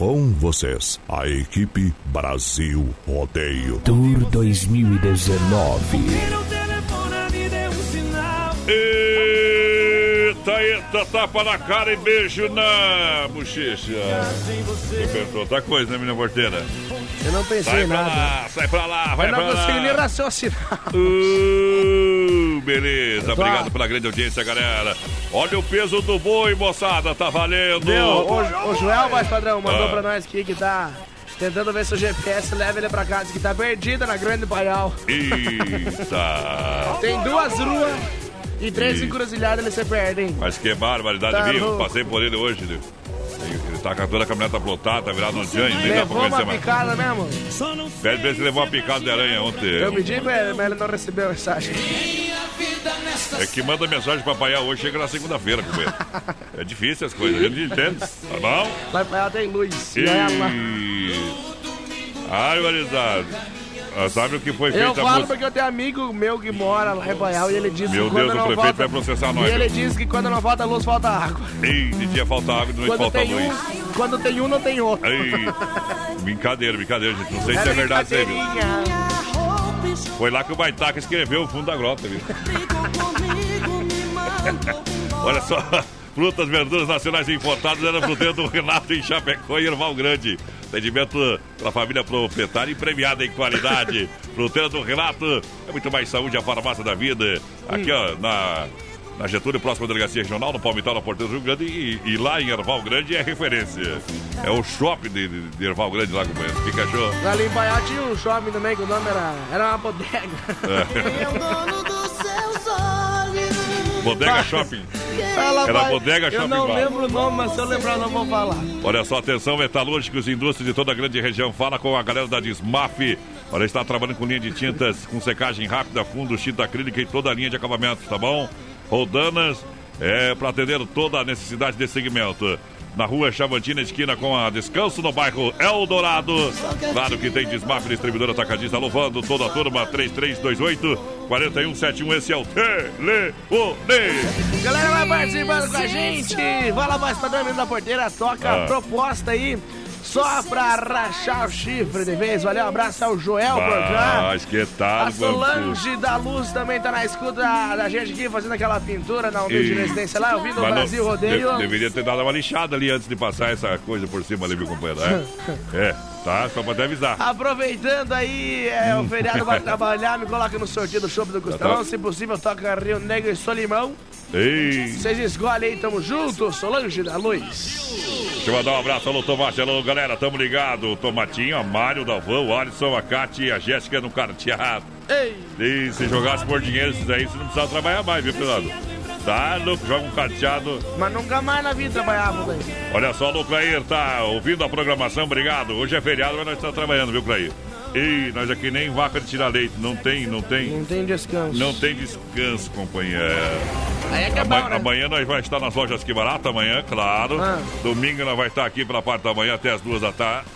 Com vocês, a equipe Brasil Rodeio. Tour 2019. Eita, eita, tapa na cara e beijo na bochecha. Pensou outra coisa, né, menina porteira? Eu não pensei Sai em pra nada. lá, sai pra lá, vai Eu não pra consegui nem lá. raciocinar. Uh, beleza, obrigado pela grande audiência, galera. Olha o peso do boi, moçada, tá valendo. Meu, o, o Joel, mais padrão, mandou Ah. pra nós aqui que tá tentando ver se o GPS leva ele pra casa, que tá perdida na Grande Paial. Eita. Tem duas ruas e três encruzilhadas, ele se perde, hein? Mas que barbaridade, Tá viu? Passei por ele hoje. Ele, ele tá com toda a caminhoneta plotada, tá virado no Giant, nem dá pra Levou conhecer uma mais. picada mesmo. Pede pra ele levou uma picada de aranha ontem. Eu pedi pra ele, mas ele não recebeu a mensagem. É que manda mensagem pra Paial hoje, chega na segunda-feira, companheiro. É difícil as coisas, a gente entende, tá bom? Em Paial tem luz. E... E Marizado. Ah, Sabe o que foi Eu feito a falo música? porque eu tenho amigo meu que mora lá em Paial e ele diz Meu que quando Deus, o não prefeito falta... vai processar nós, E ele diz que quando não falta luz, falta água. Ei, de dia falta água, de noite Quando falta luz. um, quando tem um, não tem outro. Aí, brincadeira, brincadeira, gente. Não sei se é verdade brincadeirinha. Foi lá que o Baitaca escreveu o fundo da grota, viu? Olha só, frutas, verduras nacionais importadas era dedo do Renato em Chapecó e Erval Grande. Atendimento pela família proprietária e premiada em qualidade. Fruteira do Renato, é muito mais saúde, a farmácia da vida. Aqui, ó, na, na Getúlio, próxima delegacia regional, no Palmital, na Porteira do Rio Grande. E, e lá em Erval Grande é referência. É o shopping de, de, de Erval Grande lá, companheiro. Fica show. Ali em Paial tinha um shopping também que o nome era, era uma bodega. É. Bodega Shopping. Ela Era vai- Bodega Eu Shopping não Bar. lembro o nome, mas se eu lembrar, eu não vou falar. Olha só, atenção, metalúrgicos e indústrias de toda a grande região. Fala com a galera da Desmaf. Olha, está trabalhando com linha de tintas, com secagem rápida, fundo, tinta acrílica e toda a linha de acabamentos, tá bom? Rodanas, é, para atender toda a necessidade desse segmento. Na rua Chavantina, esquina com a Descanso, no bairro Eldorado. Claro que tem Desmaf, distribuidor atacadista, louvando toda a turma, 3328-4171. Esse é o Telefone. Galera, vai participando com a gente. Vai lá, padrão menino da porteira. Toca Ah. a proposta aí. Só pra rachar o chifre de vez. Valeu, um abraço ao Joel Borgan. Mas que tal, A? Solange da Luz também tá na escuta da, gente aqui, fazendo aquela pintura na humilde E- residência lá, ouvindo o Mas não- Brasil Rodeio. de- deveria ter dado uma lixada ali antes de passar essa coisa por cima ali, meu companheiro. É, é tá? Só pra te avisar. Aproveitando aí, é, o feriado vai trabalhar, me coloca no sorteio do shopping do Costelão. tá. Se possível, toca Rio Negro e Solimão. Ei, Vocês escolhem aí, tamo junto, Solange da Luz. deixa eu mandar um abraço. Alô, Tomate. Alô, galera, tamo ligado. Tomatinho, a Mário, o Dalvão, o Alisson, a Cátia e a Jéssica no carteado. Ei! E se jogasse por dinheiro, isso aí você não precisava trabalhar mais, viu, Fernando? Tá louco, joga um carteado. Mas nunca mais na vida trabalhava, velho. Olha só, o Clair tá ouvindo a programação, obrigado. Hoje é feriado, mas nós estamos trabalhando, viu, Clair? E nós aqui nem vaca de tirar leite, não tem, não tem. Não tem descanso. Não tem descanso, companheiro. Aí é que é Ama- bom, né? Amanhã nós vamos estar nas lojas que barato, amanhã, claro. Ah. Domingo nós vamos estar aqui pela parte da manhã até as duas da tarde.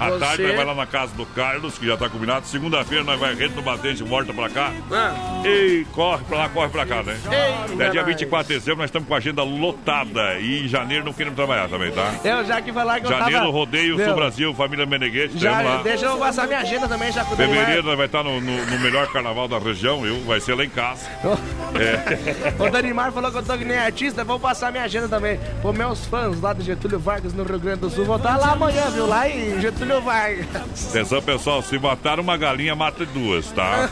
À Você- tarde nós vamos lá na casa do Carlos, que já está combinado. Segunda-feira nós vamos rede no batente, volta pra cá. Ah. E corre pra lá, corre pra cá, né? Ei, Até dia nós. 24 de dezembro nós estamos com a agenda lotada. E em janeiro não queremos trabalhar também, tá? Eu já que falar que Janeiro, tava... rodeio, Meu, Sul Brasil, família Meneghete, Já, lá. deixa eu passar minha agenda também, já Fevereiro nós vai estar no, no- no melhor carnaval da região, eu, vai ser lá em casa. É. O Danimar falou que eu tô que nem artista, vou passar minha agenda também. Pô, meus fãs lá de Getúlio Vargas no Rio Grande do Sul vão estar lá amanhã, viu? Lá em Getúlio Vargas. Atenção, pessoal, se matar uma galinha, mata duas, tá?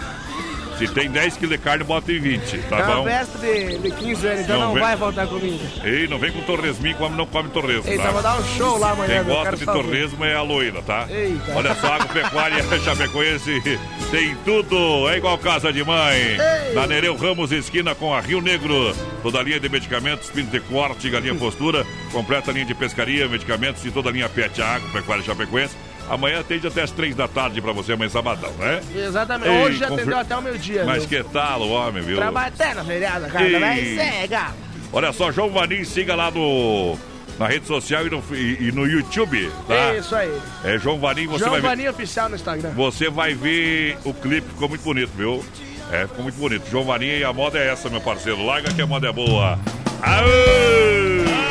Se tem 10 quilos de carne, bota em 20, tá é uma bom? festa de, de 15 anos, então Não não, vem- vai faltar comida. Ei, não vem com torresminho, come, não come torresmo, Eita, tá? vou dar um show lá amanhã, Quem gosta de torresmo é a loira, tá? Eita. Olha só, agropecuária Chapecoense tem tudo, é igual casa de mãe. Na Nereu Ramos, esquina com a Rio Negro. Toda a linha de medicamentos, pinto de corte, galinha postura, completa linha de pescaria, medicamentos e toda a linha pet agropecuária Chapecoense. Amanhã atende até as três da tarde pra você, amanhã sabadão, né? Exatamente. Ei, Hoje confir- atendeu até o meu dia, Mas viu? que tal o homem, viu? Trabalha até na feriada, cara. Vai ser, galo. Olha só, João Vanim, siga lá no, na rede social e no, e- e no YouTube, tá? Isso aí. É João Vanim, você João vai ver. Vaninho Oficial no Instagram. Você vai ver o clipe, ficou muito bonito, viu? É, ficou muito bonito. João Varinha e a moda é essa, meu parceiro. Larga que a moda é boa. Aê!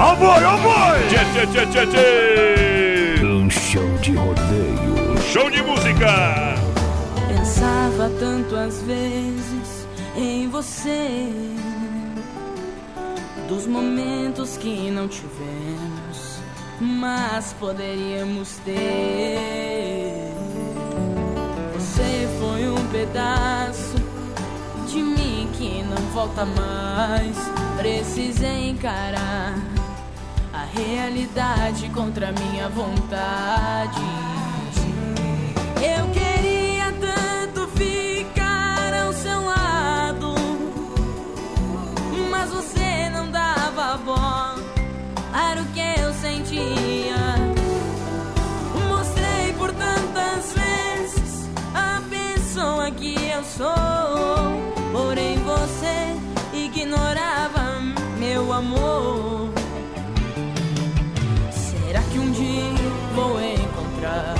Ó boi, ó boi! Tchê, tchê, tchê, tchê, tchê! Um show de rodeio. Show de música! Pensava tanto às vezes em você, dos momentos que não tivemos, mas poderíamos ter. Você foi um pedaço de mim que não volta mais. Precisei encarar realidade contra minha vontade. Eu queria tanto ficar ao seu lado, mas você não dava bola. Era o que eu sentia. Mostrei por tantas vezes a pessoa que eu sou, porém você ignorava meu amor. Encontrar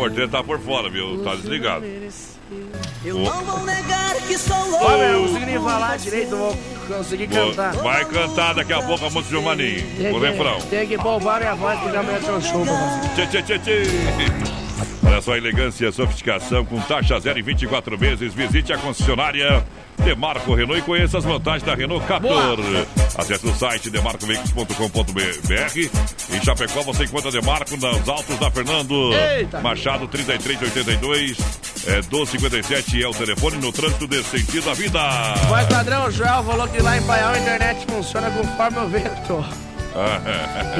Porteira tá por fora, viu? Tá desligado. Eu não vou negar que sou louco. meu, não consegui nem falar direito, vou conseguir cantar. Vai cantar daqui a pouco a música de Maninho. Tem O refrão. Tem que poupar minha voz, porque amanhã tem um show pra fazer. Tchê, tchê, tchê, tchê. Olha só a elegância e sofisticação com taxa zero em 24 meses. Visite a concessionária Demarco Renault e conheça as vantagens da Renault Captur. Acesse o site demarcoveículos.com.br. Em Chapecó você encontra Demarco nos altos da Fernando Eita. Machado 3382 é, 1257 é o telefone no trânsito desse sentido da vida. Voz padrão, o Joel falou que lá em Paial a internet funciona conforme o vento.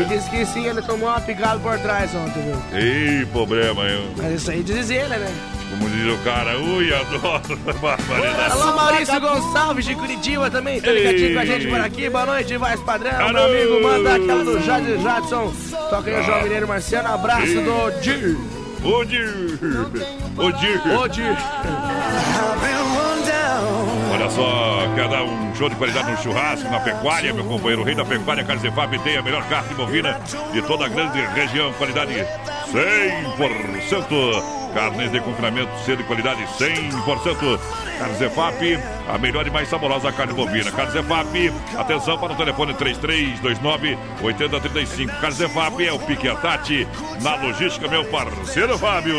E disse que sim, ele tomou uma picada por trás ontem, viu? Ei, problema, hein? Mas isso aí diz ele, né? Como diz o cara, ui, adoro. Barbaridade. Alô, Maurício Gonçalves de Curitiba também, tá ligadinho com a gente por aqui. Boa noite, Voz Padrão. Meu amigo, manda aquela do Jade Jadson. Toca aí o João Mineiro Marciano. Abraço do Dir. O Dir. O Dir. O Dir. Olha só, quer dar um show de qualidade no churrasco, na pecuária, meu companheiro. O rei da pecuária, Carne Cefap, tem a melhor carne bovina de toda a grande região. Qualidade 100%. Carnes de confinamento, cedo e qualidade 100%. Carne Zefap, a melhor e mais saborosa carne bovina. Carne Zefap, atenção para o telefone 3329-8035. Carne Zefap é o Pique Atati na logística, meu parceiro Fábio.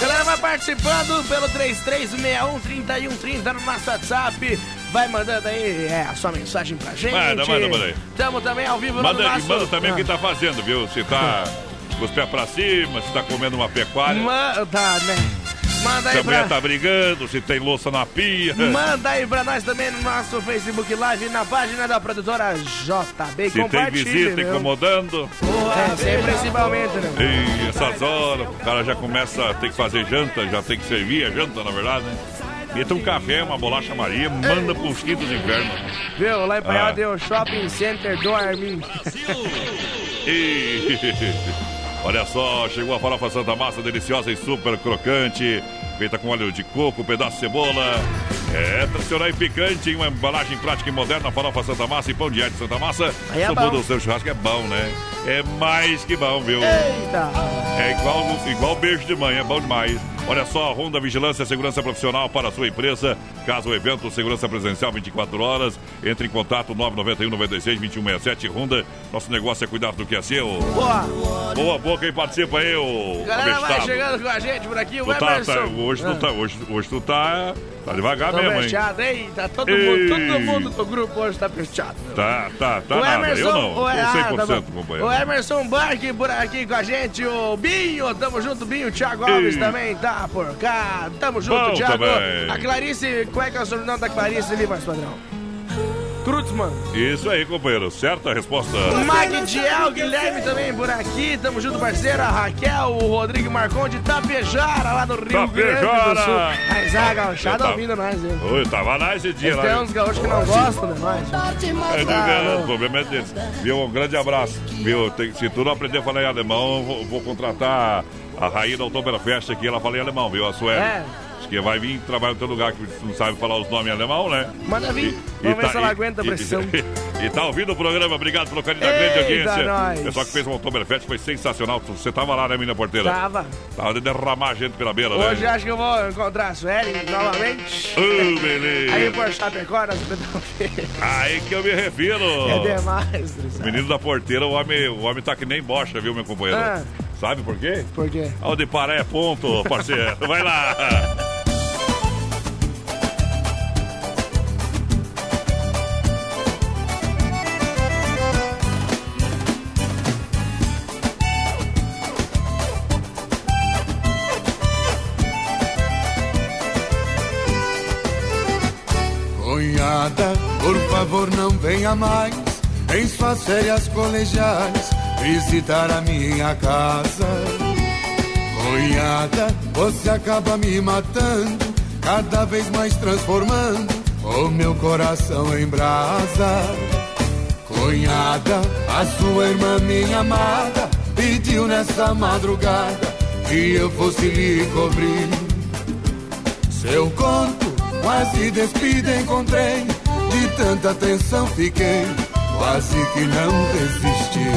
Galera, vai participando pelo 3361-3130 no nosso WhatsApp. Vai mandando aí é, a sua mensagem pra gente. Manda, manda, manda aí. Tamo também ao vivo Manda, no nosso... manda também o que tá fazendo, viu? Se tá com os pés pra cima, se tá comendo uma pecuária. Manda, né? Manda Se aí a mulher pra... tá brigando, se tem louça na pia. Manda aí pra nós também no nosso Facebook Live, na página da produtora JB. Se tem visita meu. incomodando. É, sempre principalmente, né? E essas horas, o cara já começa a ter que fazer janta, já tem que servir a janta, na verdade, né? Meta um café, uma bolacha Maria, manda pros quintos invernos. Viu? Lá em Ah. Paial tem o Shopping Center do Armin. E... Olha só, chegou a farofa Santa Massa, deliciosa e super crocante, feita com óleo de coco, pedaço de cebola. É tradicional e picante, em uma embalagem prática e moderna, farofa Santa Massa e pão de ar de Santa Massa. Aí é o seu churrasco, é bom, né? É mais que bom, viu? Eita! É igual, igual beijo de mãe, é bom demais. Olha só, Honda Vigilância e Segurança Profissional para a sua empresa. Caso o evento, segurança presencial 24 horas. Entre em contato 991 96 2167 Honda. Nosso negócio é cuidar do que é seu. Boa! Boa, boa, quem participa aí, o Galera, vai chegando com a gente por aqui, o Tu tá, tá, Emerson. hoje, tu tá, hoje, hoje tu tá, tá devagar Tô mesmo, hein? fechado, hein? Tá todo mundo, todo mundo do grupo hoje tá fechado. Tá, tá, tá o nada. Emerson, Eu não, o, ah, 100% tá companheiro. o Emerson Barque por aqui com a gente, o Binho, tamo junto, Binho, o Thiago Alves Ei. também tá por cá, tamo junto, Bom Thiago. também. A Clarice, qual é que é o sobrenome da Clarice ali, mais padrão? Krutzmann. Isso aí, companheiro. Certa a resposta. Magdiel, Guilherme também por aqui, tamo junto, parceira. Raquel, o Rodrigo Marcon de Tapejara, lá no Rio Grande do Tapejara. Sul. Mas a gauchada ouvindo nós, viu? Oi, tava lá esse dia lá. tem uns gaúchos que não gostam de nós. É, Ah, o problema é deles. Viu? Um grande abraço. Viu? Tem- se tu não aprender a falar em alemão, vou, vou contratar a rainha da Oktoberfest aqui. Ela fala em alemão, viu? A Sueli. É. Acho que vai vir trabalhar em teu lugar que não sabe falar os nomes em alemão, né? Manda vir. Vamos ver se ela aguenta a pressão. E, tá ouvindo o programa. Obrigado pelo carinho da grande audiência. nós. O pessoal que fez o Oktoberfest foi sensacional. Você tava lá, né, menina porteira? Tava. Tava de derramar gente pela beira, né? Hoje acho que eu vou encontrar a Sueli novamente. Ô, beleza. Aí por Chapecó, nós Aí que eu me refiro. É demais, O menino da porteira, o homem, o homem tá que nem bocha, viu, meu companheiro? Ah. Sabe por quê? Por quê? Onde parar é ponto, parceiro. Vai lá. Cunhada, por favor não venha mais em suas férias colegiais visitar a minha casa. Cunhada, você acaba me matando, cada vez mais transformando o meu coração em brasa. Cunhada, a sua irmã, minha amada, pediu nessa madrugada que eu fosse lhe cobrir. Seu conto quase despida encontrei, de tanta tensão fiquei, quase que não resisti.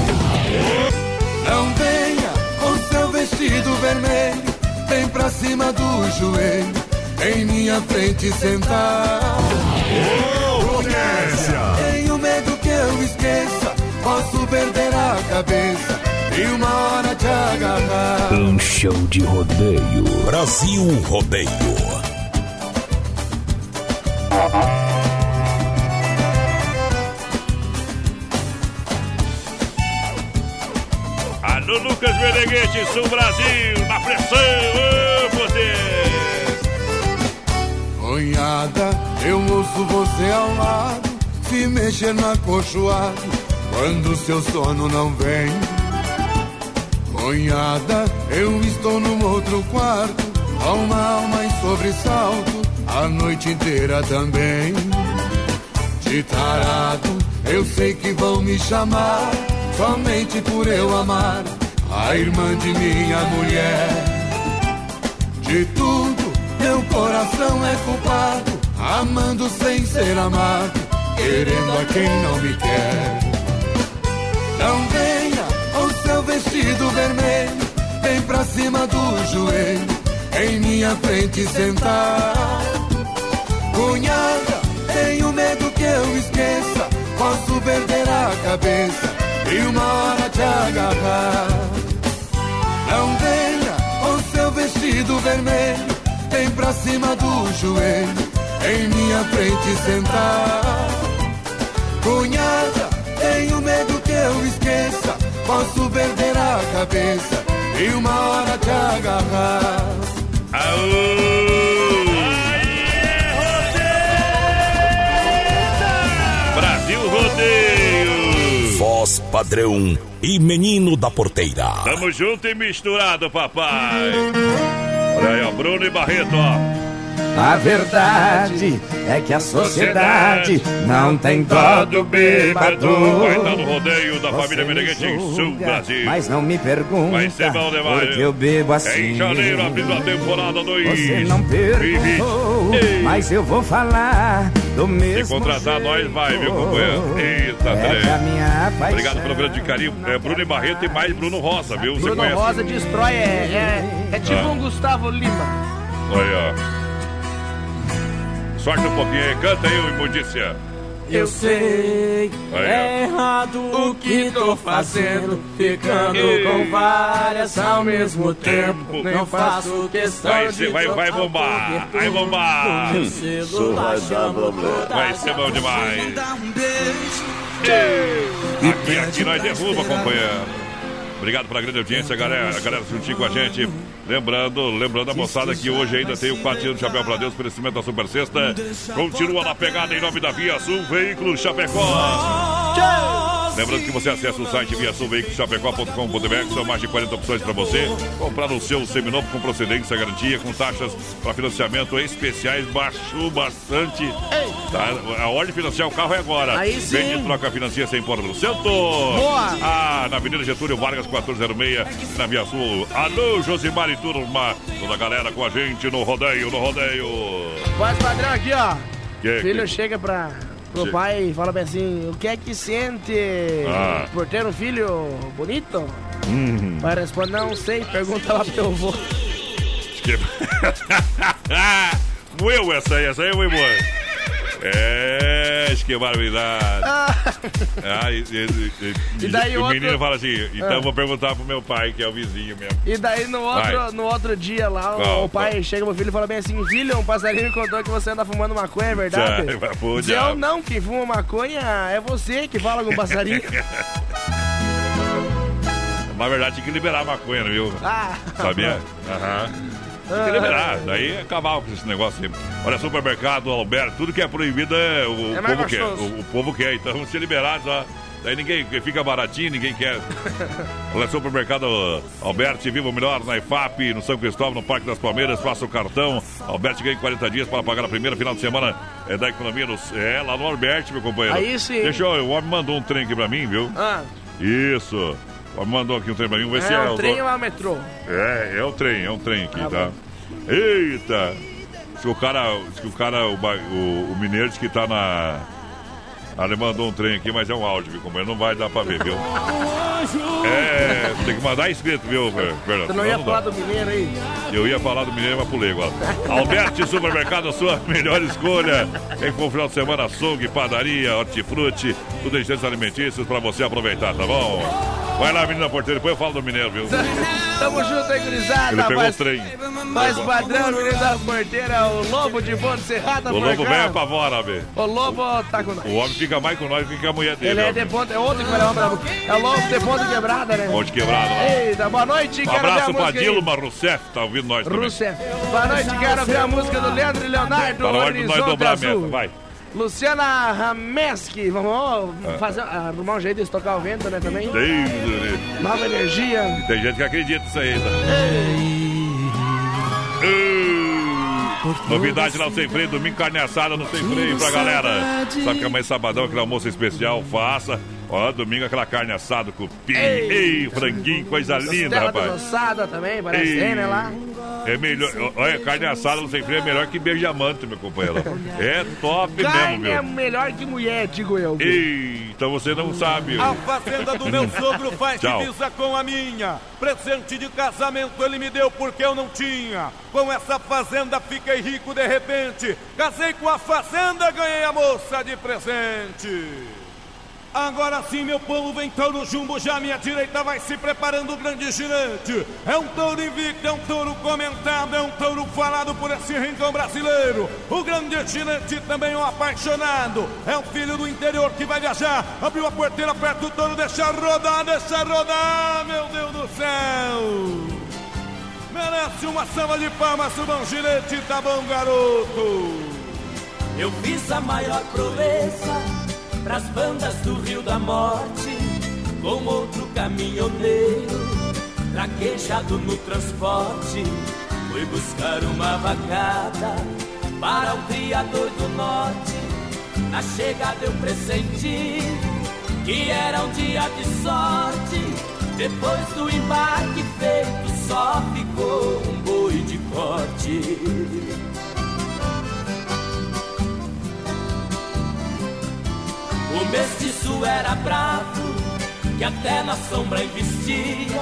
Não venha com seu vestido vermelho, vem pra cima do joelho, em minha frente sentar. Tenho medo que eu esqueça, posso perder a cabeça e uma hora te agarrar. Um show de rodeio. Brasil Rodeio. Alô, Lucas Meneghete, Sul Brasil, na pressão, ô, vocês. Cunhada, eu ouço você ao lado, se mexer no acolchoado, quando seu sono não vem. Cunhada, eu estou num outro quarto, uma alma em sobressalto, a noite inteira também. De tarado, eu sei que vão me chamar, somente por eu amar a irmã de minha mulher. De tudo, meu coração é culpado, amando sem ser amado, querendo a quem não me quer. Não venha com seu vestido vermelho, vem pra cima do joelho, em minha frente sentar. Cunhada, tenho medo que eu esqueça, posso perder a cabeça e uma hora te agarrar. Não venha com seu vestido vermelho, vem pra cima do joelho, em minha frente sentar. Cunhada, tenho medo que eu esqueça, posso perder a cabeça e uma hora te agarrar. Brasil Rodeio! Voz padrão e menino da porteira. Tamo junto e misturado, papai. Olha aí, ó, Bruno e Barreto, ó. A verdade é que a sociedade não tem dó do bêbado. Vai estar no rodeio da família Meneghete em Sul Brasil. Mas não me pergunta Vai ser bom demais. porque eu bebo assim. Em janeiro, abrindo a temporada 2. Você não perguntou, mas eu vou falar do Se mesmo contratar nós, vai, viu, companheiro? Eita, É trem. que a minha paixão Obrigado pelo grande carinho. É Bruno e Barreto e mais Bruno Rosa, viu? Você Bruno? Rosa destrói, é, é, é tipo Ah. um Gustavo Lima. Olha, ó. Sorte um pouquinho aí. Canta aí, imundícia. Eu sei, Aí, é errado o que tô fazendo, ficando com várias ao mesmo tempo. Não faço questão Vai, de ser, vai, vai bombar. Vai bombar. Meu celular chama toda Vai ser bom demais. Aqui, aqui nós derruba, companheiro. Obrigado pela grande audiência, galera. Galera juntinho com a gente. Lembrando, lembrando a moçada que hoje ainda tem o 4 anos de Chapéu pra Deus, oferecimento da Super Sexta. Continua na pegada em nome da Via Sul Veículos Chapecó. Lembrando que você acessa o site viasulveiculoschapecó.com.br, são mais de 40 opções para você comprar o seu seminovo com procedência, garantia, com taxas para financiamento especiais, baixou bastante. Tá? A hora de financiar o carro é agora. Aí sim. Vende, troca, financia sem pôr no centro. Boa. Ah, na Avenida Getúlio Vargas, 1406, na Via Sul. Alô, Josimar e turma. Toda a galera com a gente no rodeio, no rodeio. Voz padrão aqui, ó. Que- filho que- chega pra, pro pai fala bem assim, o que é que sente Ah. por ter um filho bonito? Hum. Pai responde, não sei, pergunta lá pro teu avô. Moeu essa aí, essa aí foi boa. É, que barbaridade. Ah, e, e- e- E daí o outro- menino fala assim, então Ah. vou perguntar pro meu pai, que é o vizinho mesmo. E daí no outro, Vai. no outro dia lá, o, Qual, o pai chega pro filho e fala bem assim, filho, um passarinho me contou que você anda fumando maconha, é verdade? Pro Diz, eu não, quem fuma maconha é você que fala com o passarinho. Na verdade, tinha que liberar a maconha, viu? Ah. Sabia? Aham. Tem que liberar, daí acabar com esse negócio aí. Olha, supermercado, Alberto, tudo que é proibido é, o, É mais povo quer. gostoso. O, o povo quer, então se liberar, só. Daí ninguém fica baratinho, ninguém quer. Olha, supermercado Alberto, viva o melhor na IFAP, no São Cristóvão, no Parque das Palmeiras, faça o cartão. Alberto ganha 40 dias para pagar a primeira final de semana é, da economia. No, é, lá no Alberto, meu companheiro. Aí sim. Deixa eu, o homem mandou um trem aqui pra mim, viu? Ah, Isso. O mandou aqui um trem pra mim, vamos ver se é é o- trem ou é um metrô? é, é o trem, é um trem aqui, Tá tá? Eita! Diz que o cara, que o, cara o, o, o mineiro diz que tá na. Ah, ele mandou um trem aqui, mas é um áudio, viu? Como não vai dar pra ver, viu? É, tem que mandar escrito, viu, Fernando? Você não ia dá. falar do mineiro aí? Eu ia falar do mineiro, mas pulei agora. Alberti Supermercado, a sua melhor escolha. Quem for final de semana, açougue, padaria, hortifruti, tudo em alimentícios pra você aproveitar, tá bom? Vai lá, menina porteira, depois eu falo do mineiro, viu? Tamo junto aí, gurizada. Ele pegou o Faz- trem. Faz padrão, menino da porteira, o lobo de Ponte Serrada O lobo vem apavora, velho. O lobo tá com nós. O homem fica mais com nós do que a mulher dele. Ele é de ponta, é outro que vai levar pra É o lobo de ponta quebrada, né? Ponte quebrada. Eita, boa noite, Um quero ver a abraço pra. Dilma Rousseff, tá ouvindo nós também. Rousseff. Boa noite, quero ver a música do Leandro e Leonardo, Tá na hora de nós dobrar a meta, vai. Luciana Rameski, vamos Ah. fazer, arrumar um jeito de estocar o vento, né, também? Deus, Nova energia. Tem gente que acredita nisso aí? Uh, Novidade lá no Sem Freio, domingo carne assada no Sem Freio pra galera. Sabe que amanhã é sabadão, aquele almoço especial, faça. Ó, domingo aquela carne assada, cupim, ei, franguinho, coisa linda, rapaz. desossada também, parece Ei. tem, né, lá? É melhor. Olha, carne assada no sem freio é melhor que beijamante, meu companheiro. É top mesmo, Carne é meu. melhor que mulher, digo eu. viu? Eita, você não sabe. A fazenda do meu sogro faz divisa com a minha. Presente de casamento ele me deu porque eu não tinha. Com essa fazenda fiquei rico de repente. Casei com a fazenda, ganhei a moça de presente. Agora sim, meu povo, vem touro jumbo, já minha direita vai se preparando o grande girante. É um touro invicto, é um touro comentado, é um touro falado por esse rincão brasileiro. O grande girante também é um apaixonado, é um filho do interior que vai viajar. Abriu a porteira, aperta o touro, deixa rodar, deixa rodar, meu Deus do céu. Merece uma salva de palmas, o bom girante, tá bom, garoto. Eu fiz a maior proeza pras bandas do Rio da Morte, com outro caminhoneiro, traquejado no transporte. Fui buscar uma vacada para o criador do norte. Na chegada eu pressenti que era um dia de sorte. Depois do embarque feito, só ficou um boi de corte. O mestiço era bravo, que até na sombra investia.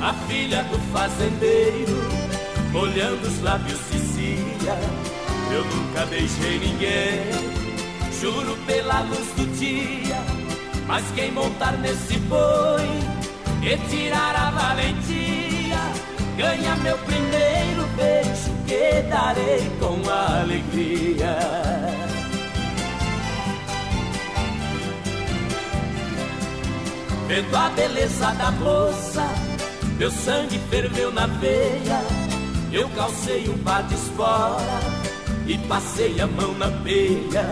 A filha do fazendeiro, molhando os lábios dizia: Eu nunca beijei ninguém, juro pela luz do dia. Mas quem montar nesse boi e tirar a valentia, ganha meu primeiro beijo que darei com alegria. Vendo a beleza da moça, meu sangue ferveu na veia. Eu calcei um par de espora e passei a mão na peia.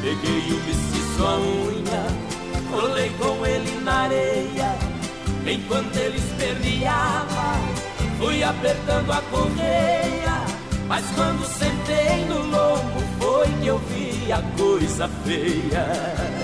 Peguei o mestiço à unha, rolei com ele na areia. Enquanto ele esperneava, fui apertando a correia. Mas quando sentei no lombo, foi que eu vi a coisa feia.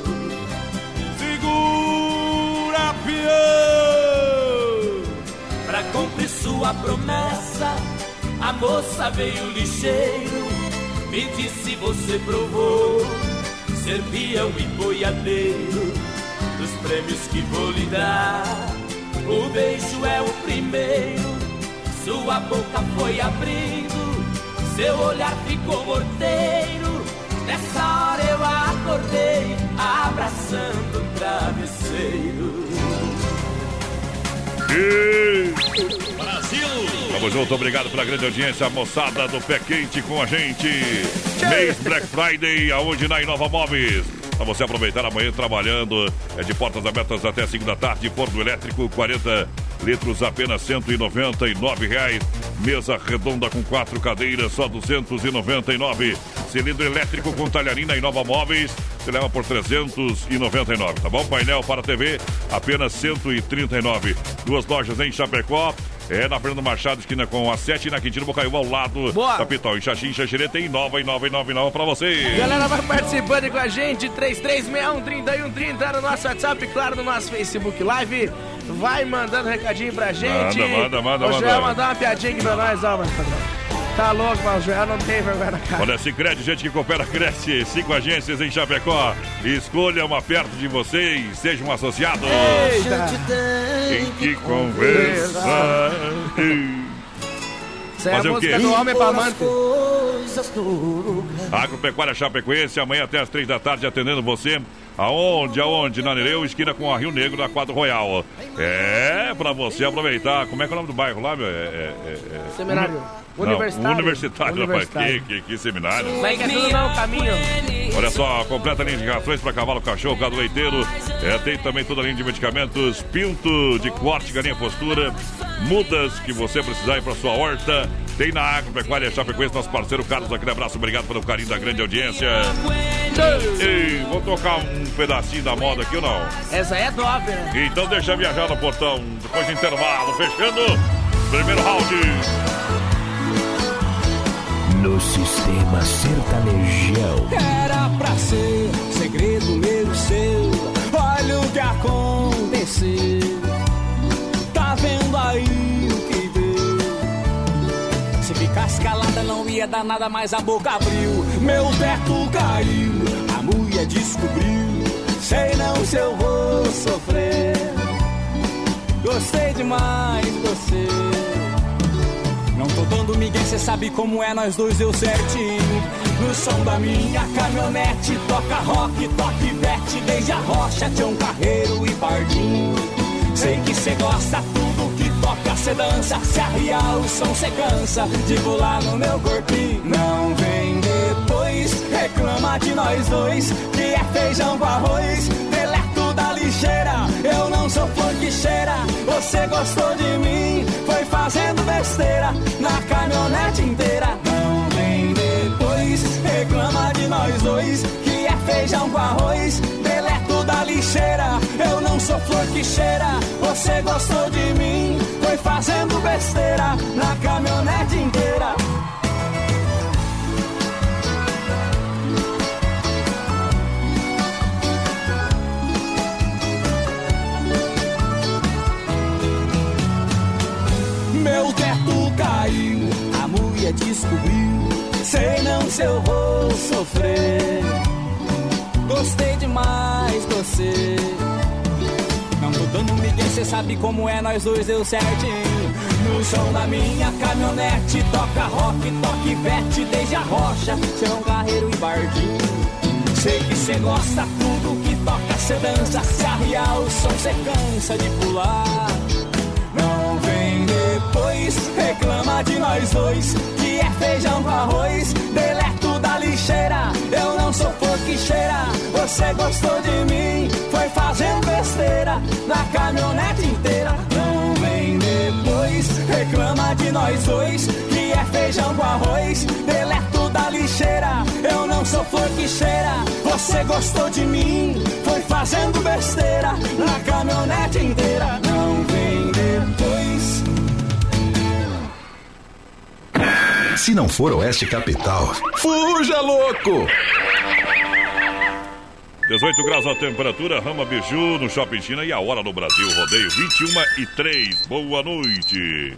Segura, peão! Pra cumprir sua promessa, a moça veio ligeiro. Me disse: Você provou ser peão e boiadeiro dos prêmios que vou lhe dar. O beijo é o primeiro, sua boca foi abrindo, seu olhar ficou morteiro. Nessa hora eu acordei, abraçando o travesseiro. Brasil! Tamo junto, obrigado pela grande audiência, moçada do Pé Quente com a gente. Mês Black Friday, aonde na Inova Móveis. Pra você aproveitar amanhã trabalhando, é de portas abertas até 5 da tarde, forno elétrico 40 litros, apenas 199 reais. Mesa redonda com quatro cadeiras, só 299. Cilindro elétrico com talharina Inova Móveis, você leva por 399, tá bom? Painel para TV, apenas 139. Duas lojas em Chapecó. É na Fernando Machado, esquina com a 7 e na Quintino Bocaiúva, ao lado Boa. da Pitol. Em Xaxim, Xaxirê, tem nova e nova e nova e nova pra você. Galera, vai participando com a gente, 3361-3130 no nosso WhatsApp, claro, no nosso Facebook Live. Vai mandando recadinho pra gente. Manda, manda, manda, O Joel manda. mandar uma piadinha aqui pra nós, ó, mano. Tá louco, mas o Joel não tem vergonha na cara. Olha, Cicred, gente que coopera, cresce. Cinco agências em Chapecó. Escolha uma perto de vocês. Seja um associado. Eita. Tem que conversar. Isso é a Fazer o música quê? do homem pra amante. Agropecuária Chapecoense, amanhã até as três da tarde, atendendo você. Aonde? Aonde? Na Nereu, esquina com a Rio Negro, na Quadro Royal. É, pra você aproveitar. Como é que é o nome do bairro lá, meu? É, é, é, é- Seminário. Não, Universitário. universitário, rapaz. Que, que, que seminário. Mas que é tudo não, caminho. Olha só, completa a linha de rações para cavalo, cachorro, gado leiteiro. É, tem também toda a linha de medicamentos, pinto de corte, galinha postura, mudas que você precisar ir para sua horta. Tem na Agropecuária Chapecoense, nosso parceiro Carlos. Aquele abraço, obrigado pelo carinho da grande audiência. Ei, vou tocar um pedacinho da moda aqui ou não? Essa é top, né? Então deixa viajar no portão, depois do intervalo, fechando. Primeiro round. No sistema sertanejão. Era pra ser segredo meu e calada não ia dar nada, mas a boca abriu. Meu teto caiu, a mulher descobriu. Sei não se eu vou sofrer. Gostei demais de você. Não tô dando migué, cê sabe como é, nós dois deu certinho. No som da minha caminhonete, toca rock, toque vete, desde a rocha, Tião Carreiro e Pardinho. Sei que cê gosta tudo que toca, cê dança, se arriar o som cê cansa de pular no meu corpinho. Não vem depois, reclama de nós dois, que é feijão com arroz, deleto da lixeira. Eu não sou cheira, você gostou de mim, foi fazendo besteira na caminhonete inteira. Não vem depois, reclama de nós dois, que é feijão com arroz, lixeira. Eu não sou flor que cheira, você gostou de mim, foi fazendo besteira na caminhonete inteira. Meu teto caiu, a mulher descobriu. Sei não se eu vou sofrer. Gostei demais de você. Não tô dando migué, cê sabe como é, nós dois deu certinho. No som da minha caminhonete, toca rock, toque vete, desde a rocha, chão, carreiro e bardinho. Sei que cê gosta tudo que toca, cê dança, se arriar o som, cê cansa de pular. Não vem depois, reclama de nós dois, que é feijão com arroz, deleto lixeira. Eu não sou flor que cheira, você gostou de mim, foi fazendo besteira na caminhonete inteira. Não vem depois, reclama de nós dois, que é feijão com arroz, deleto da lixeira. Eu não sou flor que cheira, você gostou de mim, foi fazendo besteira na caminhonete inteira. Não vem Se não for Oeste Capital, fuja louco! 18 graus a temperatura, Rama Biju no Shopping China e a hora no Brasil, rodeio 21 e 3. Boa noite.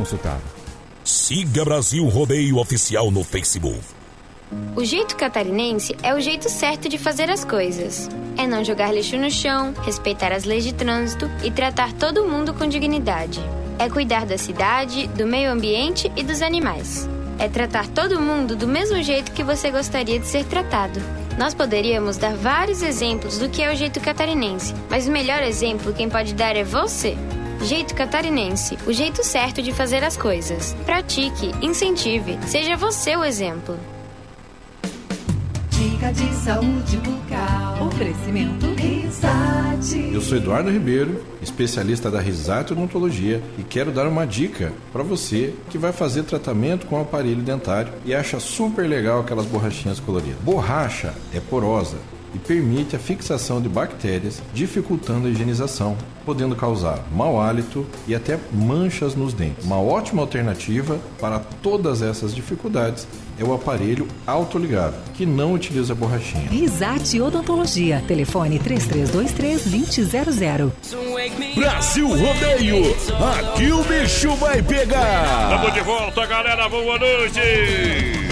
consultado. Siga Brasil Rodeio Oficial no Facebook. O jeito catarinense é o jeito certo de fazer as coisas. é não jogar lixo no chão, respeitar as leis de trânsito e tratar todo mundo com dignidade. É cuidar da cidade, do meio ambiente e dos animais. É tratar todo mundo do mesmo jeito que você gostaria de ser tratado. Nós poderíamos dar vários exemplos do que é o jeito catarinense, mas o melhor exemplo quem pode dar é você. Jeito catarinense, o jeito certo de fazer as coisas. Pratique, incentive, seja você o exemplo. Dica de saúde bucal. Oferecimento Risate. Eu sou Eduardo Ribeiro, especialista da Risato Odontologia e quero dar uma dica para você que vai fazer tratamento com aparelho dentário e acha super legal aquelas borrachinhas coloridas. Borracha é porosa e permite a fixação de bactérias, dificultando a higienização, podendo causar mau hálito e até manchas nos dentes. Uma ótima alternativa para todas essas dificuldades é o aparelho autoligável, que não utiliza borrachinha. Risate Odontologia. Telefone 3323-2000. Brasil Rodeio, aqui o bicho vai pegar. Estamos de volta, galera. Boa noite.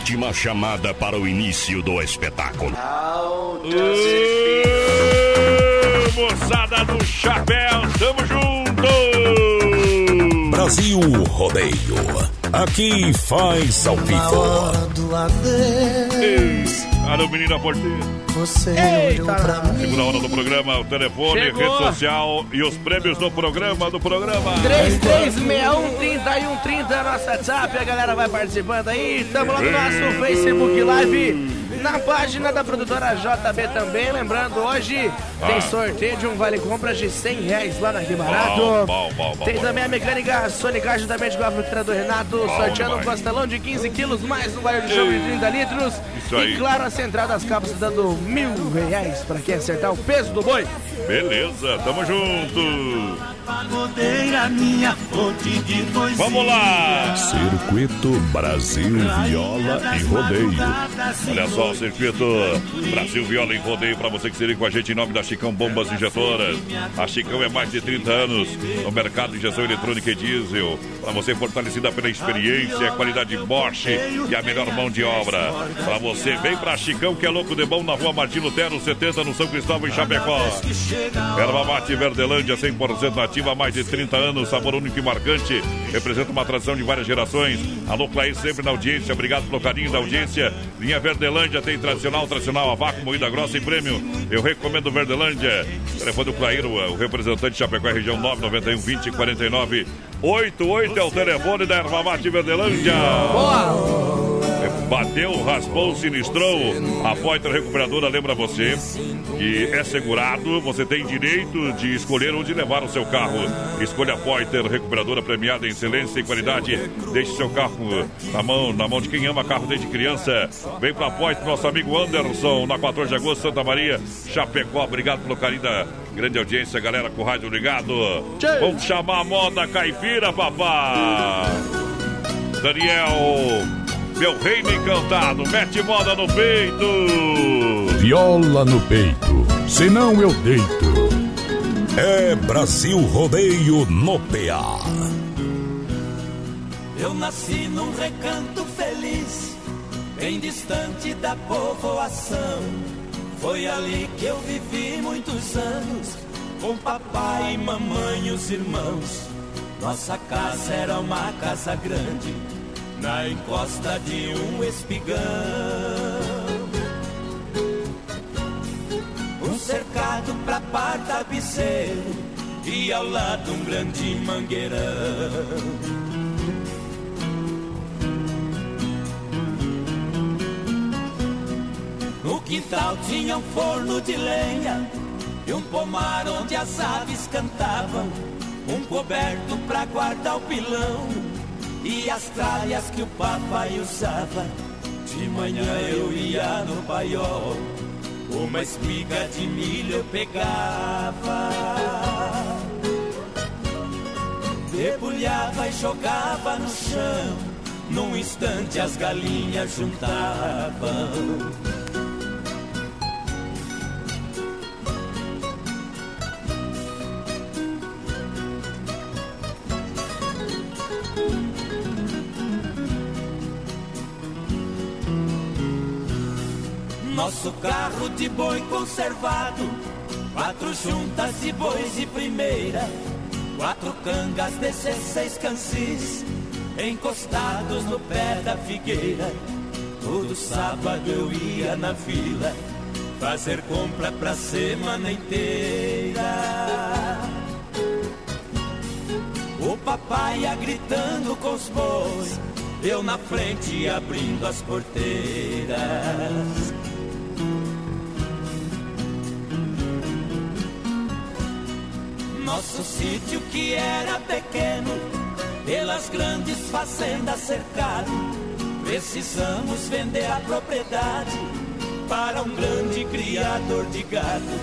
Última chamada para o início do espetáculo. Ô, moçada do chapéu, tamo junto. Brasil Rodeio, aqui faz ao vivo. Adeus. Alô, menina porteira. Você Eita. olhou pra mim. Segunda hora do programa, o telefone, Chegou. rede social e os prêmios do programa, do programa. 3361-3130 é nosso WhatsApp, a galera vai participando aí. Tamo lá no nosso Facebook Live, na página da produtora JB também. Lembrando, hoje tem Ah. sorteio de um vale compras de 100 reais lá na Que Barato. Bom, bom, tem também a mecânica Sônica, juntamente com a fruteira do Renato, Bom sorteando um demais. pastelão de 15 quilos, mais um vale de chope de 30 litros. Isso aí. E claro, a central das capas dando mil reais pra quem acertar o peso do boi. Beleza, tamo junto. Vamos lá. Circuito Brasil Viola e Rodeio. Olha só, o circuito Brasil Viola em Rodeio para você que se liga com a gente em nome da Chicão Bombas Injetoras. A Chicão é mais de 30 anos no mercado de injeção eletrônica e diesel. Para você fortalecida pela experiência, qualidade Bosch e a melhor mão de obra. Para você, vem pra Chicão que é louco de bom na rua Martim Lutero, 70 no São Cristóvão em Chapecó. Erva Mate Verdelândia, 100% nativa há mais de 30 anos, sabor único e marcante. Representa uma tradição de várias gerações. Alô, Clair, sempre na audiência. Obrigado pelo carinho da audiência. Linha Verdelândia tem tradicional, tradicional, a vácuo, moída grossa e prêmio. Eu recomendo Verdelândia. Telefone do Clair, o representante de Chapecó, região 991 20 49 88 é o telefone da Erva Mate Verdelândia. Bateu, raspou, sinistrou. A Poitra Recuperadora lembra você que é segurado, você tem direito de escolher onde levar o seu carro. Escolha a Poiter Recuperadora premiada em excelência e qualidade. Deixe seu carro na mão, na mão de quem ama carro desde criança. Vem pra Poiter, nosso amigo Anderson, na 14 de agosto, Santa Maria, Chapecó. Obrigado pelo carinho da grande audiência, galera, com o rádio ligado. Vamos chamar a moda caipira, papá. Daniel, meu reino encantado, mete moda no peito. Viola no peito, senão eu deito. É Brasil Rodeio no PA. Eu nasci num recanto feliz, bem distante da povoação. Foi ali que eu vivi muitos anos, com papai e mamãe e os irmãos. Nossa casa era uma casa grande, na encosta de um espigão. Um cercado pra par tapeceiro e ao lado um grande mangueirão. No quintal tinha um forno de lenha e um pomar onde as aves cantavam, um coberto pra guardar o pilão e as tralhas que o papai usava. De manhã eu ia no paiol, uma espiga de milho eu pegava. Debulhava e jogava no chão, num instante as galinhas juntavam. Nosso carro de boi conservado, quatro juntas de bois de primeira, quatro cangas, 16 cansis, encostados no pé da figueira. Todo sábado eu ia na fila fazer compra pra semana inteira. O papai ia gritando com os bois, eu na frente abrindo as porteiras. Nosso sítio que era pequeno, pelas grandes fazendas cercado, precisamos vender a propriedade para um grande criador de gado.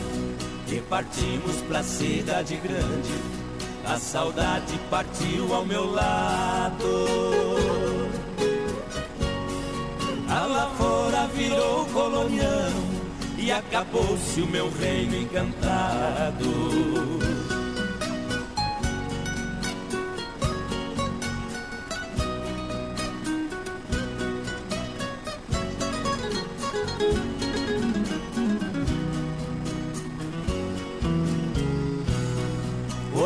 E partimos pra cidade grande, a saudade partiu ao meu lado. A lavoura virou colonião e acabou-se o meu reino encantado.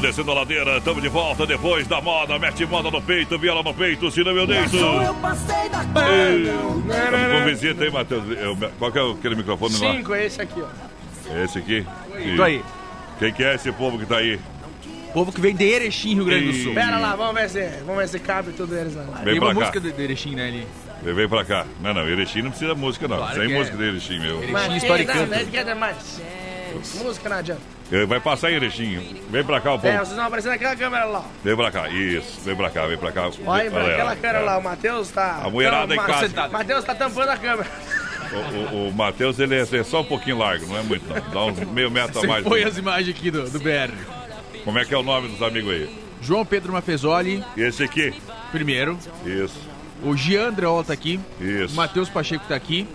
Descendo a ladeira, estamos de volta depois da moda. Mete moda no peito, viola no peito, se não meu deito. Eu passei da com visita aí, Matheus. Eu- Qual que é aquele microfone lá? Cinco é esse aqui, ó. Esse aqui? Tô aí. Quem que é esse povo que tá aí? Povo que vem de Erechim, Rio Grande do Sul. Pera lá, vamos ver se, vamos ver se cabe tudo eles lá. Vem Tem uma cá. música de de Erechim, né, ali. Vem, vem pra cá. Não, não, Erechim não precisa de música, não. Claro Sem é. música de Erechim, meu. Mas e não, não, quer mais. Música não adianta. Vai passar em Erechim. Vem pra cá, o É, povo. vocês vão aparecer naquela câmera lá. Vem pra cá. Isso. Vem pra cá, vem pra cá. Olha aí, Olha aquela ela. câmera lá, o Matheus tá. A mulherada em casa. Matheus tá tampando a câmera. O, o, o Matheus, ele é, é só um pouquinho largo, não é muito, não. Dá uns meio metro a mais. foi as imagens aqui do, do BR. Como é que é o nome dos amigos aí? João Pedro Mafezoli, esse aqui? primeiro. Isso. O Andreola tá aqui. Isso. O Matheus Pacheco tá aqui.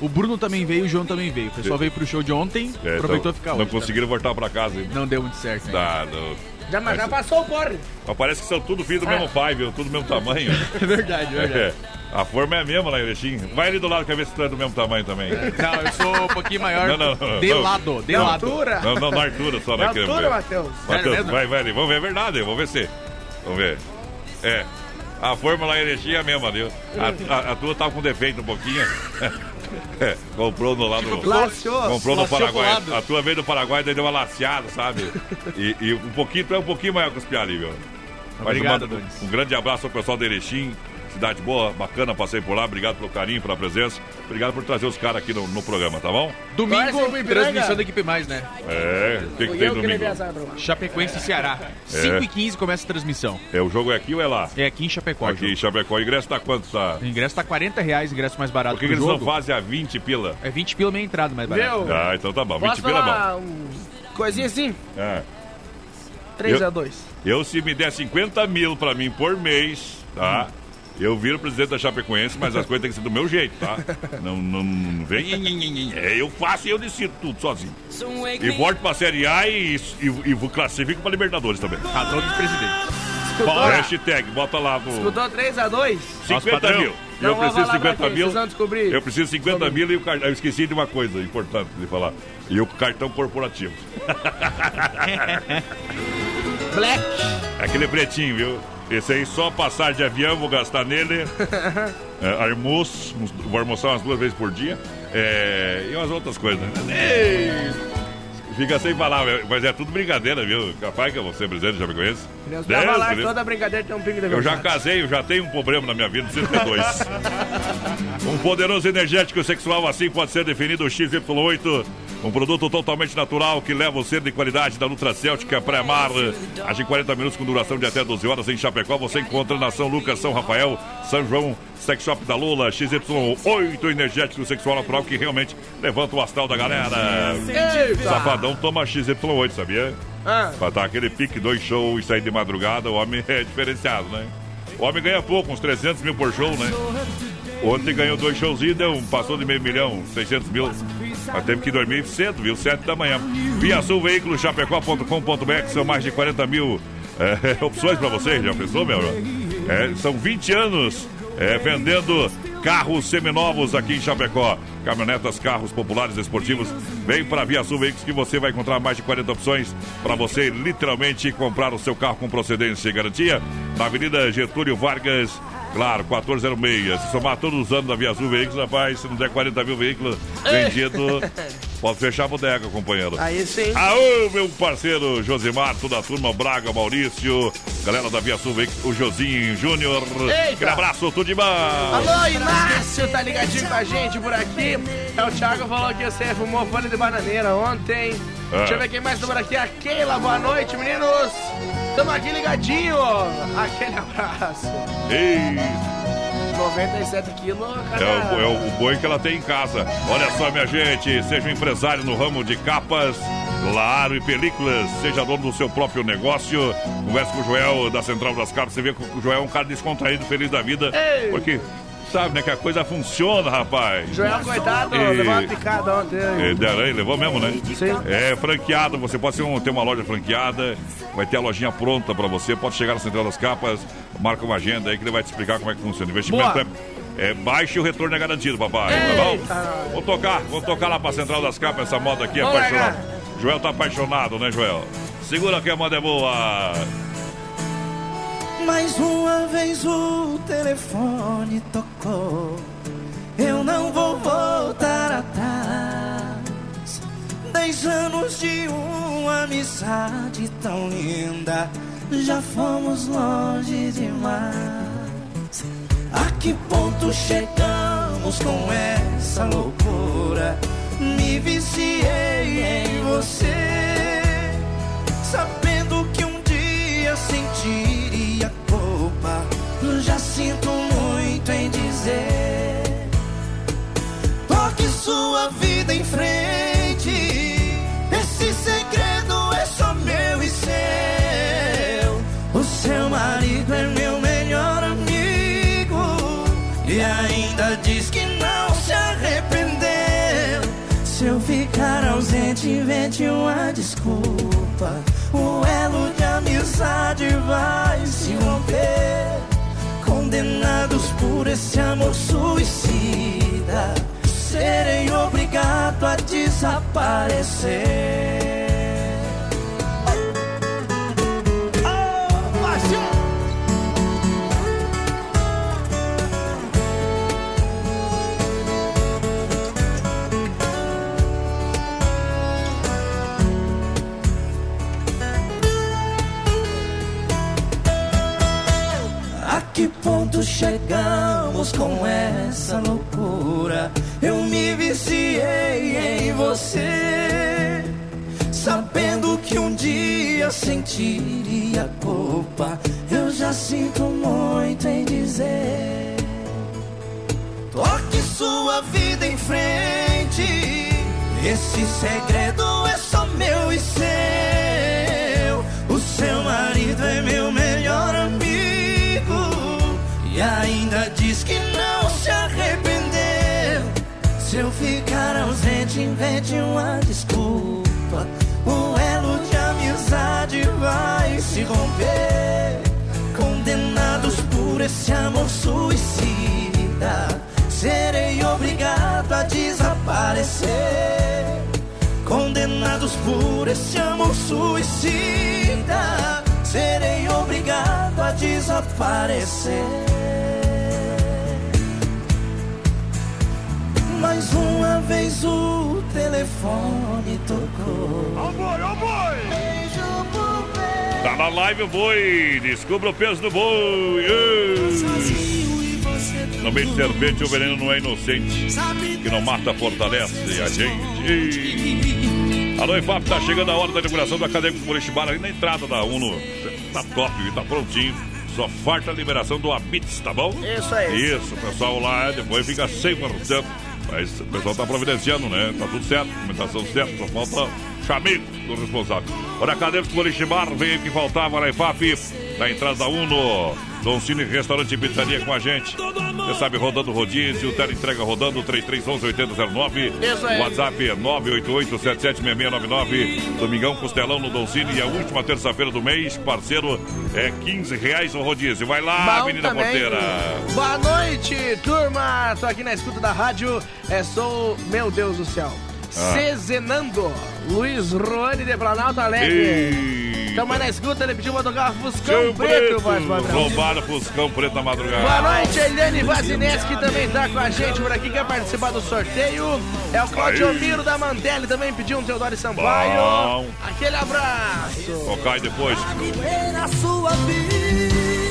O Bruno também veio, o João também veio. O pessoal veio pro show de ontem, É, aproveitou então, ficar Não hoje. tá? conseguiram voltar pra casa ainda. Não deu muito certo, né? Tá, não. Já, mas já passou o porre. Mas parece que são tudo filhos do mesmo pai, viu? Tudo do mesmo tamanho. É verdade, é verdade. É. A forma é a mesma lá, Erechim. Vai ali do lado que ver se tu é do mesmo tamanho também. Não, eu sou um pouquinho maior. Não, não, não, de não. lado, de Na lado. altura. Não, não, na altura só? Na queremos altura. Matheus. Matheus, vai, vai ali. Vamos ver, é verdade. Vamos ver se. Vamos ver. É. A forma lá Erechim é a mesma, viu? A, a- a tua tava com defeito um pouquinho. É, comprou no lado. Laciou. Comprou no Paraguai. A tua veio do Paraguai, daí deu uma laceada, sabe? E, e um pouquinho, tu é um pouquinho maior que os piá ali, viu? Mas Obrigado, um, Donis. um grande abraço ao pessoal de Erechim. Cidade boa, bacana, passei por lá. Obrigado pelo carinho, pela presença. Obrigado por trazer os caras aqui no, no programa, tá bom? Domingo, transmissão da Equipe Mais, né? É, o que, que tem domingo? levei azar pra lá. Chapecoense e Ceará. 5h15 começa a transmissão. É, o jogo é aqui ou é lá? É aqui em Chapecó. Aqui em Chapecó. O ingresso tá quanto? Tá? O ingresso tá 40 reais, ingresso mais barato Por que, que eles não fazem a 20 pila? É 20 pila meia entrada mais barato. Meu, Ah, então tá bom. 20 posso pila é bom. um coisinha assim? É. 3 Eu- a 2 Eu, se me der 50 mil pra mim por mês, tá? Eu viro presidente da Chapecoense, mas as coisas têm que ser do meu jeito, tá? Não, não, não vem. É, eu faço e eu decido tudo sozinho. E volto pra Série A e, e, e vou classifico pra Libertadores também. Razão dos presidentes. Bom, hashtag, bota lá no. Escutou 3 a 2 50 patrão. mil. Não eu preciso falar pra 50 quem, mil. Eu preciso 50 mil e o cartão. Eu esqueci de uma coisa importante de falar. E o cartão corporativo. Black. Aquele pretinho, viu? Esse aí só passar de avião, vou gastar nele. É, almoço, vou almoçar umas duas vezes por dia. É, e umas outras coisas. Ei, Fica sem palavras, mas é tudo brincadeira, viu? Capaz que eu vou ser presidente, já me conhece? Deus Deus, tava lá, Deus. toda brincadeira tem um pingo de Eu já casei, eu já tenho um problema na minha vida, preciso ter dois. um poderoso energético sexual assim pode ser definido o XY8 Um produto totalmente natural que leva o ser de qualidade da Nutracêutica Pré-Mar. Age 40 minutos com duração de até 12 horas em Chapecó. Você encontra na São Lucas, São Rafael, São João, Sex Shop da Lula, XY8 energético sexual natural que realmente levanta o astral da galera. Eita! Safadão toma XY8, sabia? Ah. Pra dar aquele pique, dois shows e sair de madrugada, o homem é diferenciado, né? O homem ganha pouco, uns 300 mil por show, né? Ontem ganhou dois shows e deu, passou de meio milhão, 600 mil. Mas teve que dormir cedo, viu? 7 da manhã. Via Sul Veículos, chapecó.com.br, são mais de 40 mil é, opções pra vocês, já pensou, meu? É, são 20 anos é, vendendo carros seminovos aqui em Chapecó. Caminhonetas, carros populares, esportivos. Vem para Via Sul Veículos que você vai encontrar mais de 40 opções para você literalmente comprar o seu carro com procedência e garantia. Na Avenida Getúlio Vargas, claro, 1406. Se somar todos os anos da Via Sul Veículos, rapaz, se não der 40 mil veículos vendidos, pode fechar a bodega, companheiro. Aí sim. Aô, meu parceiro Josimar, toda a turma, Braga, Maurício, galera da Via Sul o Josinho Júnior. Aquele abraço, tudo de bom. Alô, Inácio, tá ligadinho com a gente por aqui. É o Thiago falou que você fumou folha de bananeira ontem. Ah. Deixa eu ver quem mais tá por aqui. A Keila, boa noite, meninos. Tamo aqui ligadinho. Aquele abraço. Ei. 97 quilos, É o, é o boi que ela tem em casa. Olha só, minha gente, seja um empresário no ramo de capas, claro, e películas, seja dono do seu próprio negócio. Converse com o Joel da Central das Capas. Você vê que o Joel é um cara descontraído, feliz da vida. Ei. Porque sabe, né, que a coisa funciona, rapaz. Joel, coitado, E- levou uma picada ontem. É, da aranha, levou mesmo, né? Sim. É franqueado, você pode um- ter uma loja franqueada, vai ter a lojinha pronta pra você, pode chegar na Central das Capas, marca uma agenda aí que ele vai te explicar como é que funciona. Investimento Boa. é, é baixo e o retorno é garantido, papai, tá bom? Vou tocar, vou tocar lá pra Central das Capas, essa moda aqui, apaixonado. Joel tá apaixonado, né, Joel? Segura que a moda é boa. Mais uma vez o telefone tocou. Eu não vou voltar atrás. Dez anos de uma amizade tão linda. Já fomos longe demais. A que ponto chegamos com essa loucura? Me viciei em você. Sabendo Já sinto muito em dizer. Toque sua vida em frente. Esse segredo é só meu e seu. O seu marido é meu melhor amigo. E ainda diz que não se arrependeu. Se eu ficar ausente, invente uma desculpa. O elo de amizade vai se romper. Condenados por esse amor suicida, serei obrigado a desaparecer. Essa loucura? Eu me viciei em você, sabendo que um dia sentiria culpa. Eu já sinto muito em dizer. Toque sua vida em frente. Esse segredo é só meu e seu. Se eu ficar ausente, invente uma desculpa. O elo de amizade vai se romper. Condenados por esse amor suicida, serei obrigado a desaparecer. Condenados por esse amor suicida, serei obrigado a desaparecer. Mais uma vez o telefone tocou. Ó boi, ó boi! Tá na live o boi, descubra o peso do boi. Ei. No meio de serpente, o veneno não é inocente. Que não mata, fortalece a gente. Alô, IFAP, tá chegando a hora da inauguração do Acadêmico Morichibara ali na entrada da Uno. Tá top, tá prontinho. Só falta a liberação do Abits, tá bom? Isso aí. Isso, o pessoal lá depois fica 100%. Mas o pessoal tá providenciando, né? Tá tudo certo, documentação certa, só falta chamego do responsável. Olha, Acadêmico Morichibar, veio que faltava na IFAP, na entrada da Uno. Dom Cine Restaurante e Pizzaria com a gente. Você sabe, rodando rodízio, tele entrega rodando 3311-8009. Isso aí. WhatsApp é 988-776699. Domingão Costelão no Dom Cine. E a última terça-feira do mês, parceiro, é 15 reais o rodízio. Vai lá, Bom menina também. porteira. Boa noite, turma. Tô aqui na escuta da rádio. É, sou, meu Deus do céu. Cezenando. Luiz Roane de Planalto Alegre. Tamo na escuta, ele pediu pra tocar Fuscão Preto, voz padrão. Roubado Fuscão Preto na madrugada. Boa noite, Eliane Vazineski também tá com a gente por aqui, quer participar do sorteio. É o Claudio. Miro da Mantelli, também pediu um Teodoro Sampaio. Bom. Aquele abraço. Tocar depois.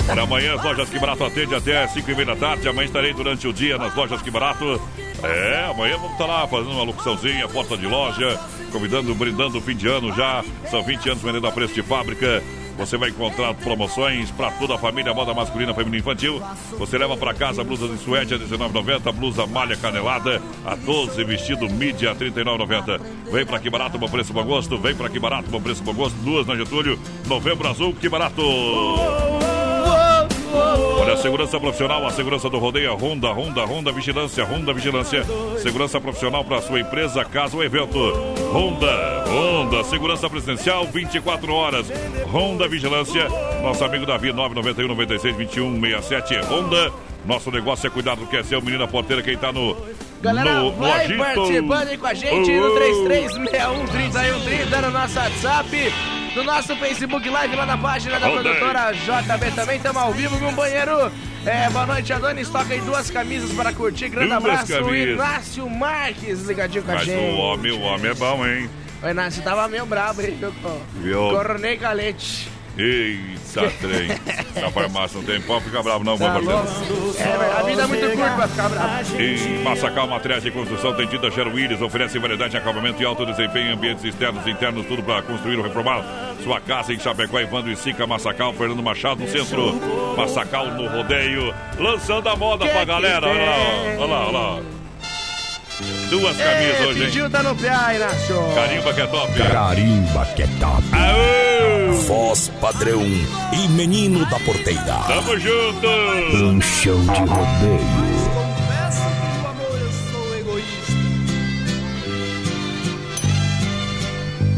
Para amanhã, as lojas que barato atende até 5 e meia da tarde. Amanhã estarei durante o dia nas lojas que barato. É, amanhã vamos estar lá fazendo uma locuçãozinha, porta de loja, convidando, brindando o fim de ano já. São 20 anos vendendo a preço de fábrica. Você vai encontrar promoções para toda a família, moda masculina, feminina infantil. Você leva para casa blusas de suéte a R$19,90, blusa malha canelada a 12, vestido mídia a R$39,90. Vem para que barato, bom preço, bom gosto. Vem para que barato, bom preço, bom gosto. Duas na Getúlio, novembro azul, que barato. Olha, a segurança profissional, a segurança do rodeio, a Honda, Honda, Honda Vigilância, Honda Vigilância. Segurança profissional para sua empresa, casa ou evento. Honda, Honda, segurança presidencial, 24 horas. Honda Vigilância, nosso amigo Davi, 991 96 21 67. Honda, nosso negócio é cuidar do que é seu, menina porteira, quem tá no. Galera, no, no vai agito. participando aí com a gente Oh, no oh. 3361-3130 no nosso WhatsApp, no nosso Facebook Live lá na página da produtora JB também. Estamos ao vivo com o banheiro. É, boa noite, Adonis. Toca aí duas camisas para curtir. Grande Duas abraço, camisas. Inácio Marques, ligadinho com a Mas gente. o homem, o homem é bom, hein? O Inácio tava meio brabo aí, viu? Calete. Eita, trem. Na farmácia não tem pau, fica bravo não, Tá? É, a vida é muito curta pra ficar bravo. Em Massacal Materiais de Construção tem tinta Gero Willis, oferece variedade em acabamento e alto desempenho em ambientes externos e internos, tudo para construir ou reformar. Sua casa em Chapecó, Evandro e Sica, Massacal, Fernando Machado no centro. Massacal no rodeio, lançando a moda pra galera. Olha lá, olha lá, olha lá. Duas camisas Ei, hoje, hein? pediu tá no pé, Inácio. Carimba que é top. Carimba que é top. Aô! Voz padrão e menino da porteira. Tamo junto! Um show de rodeio. Confesso que no amor eu sou egoísta.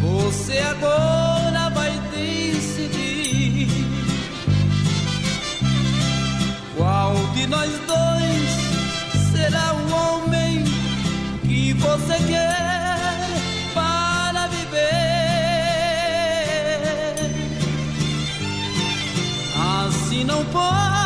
Você agora vai decidir qual de nós você quer para viver. Assim não posso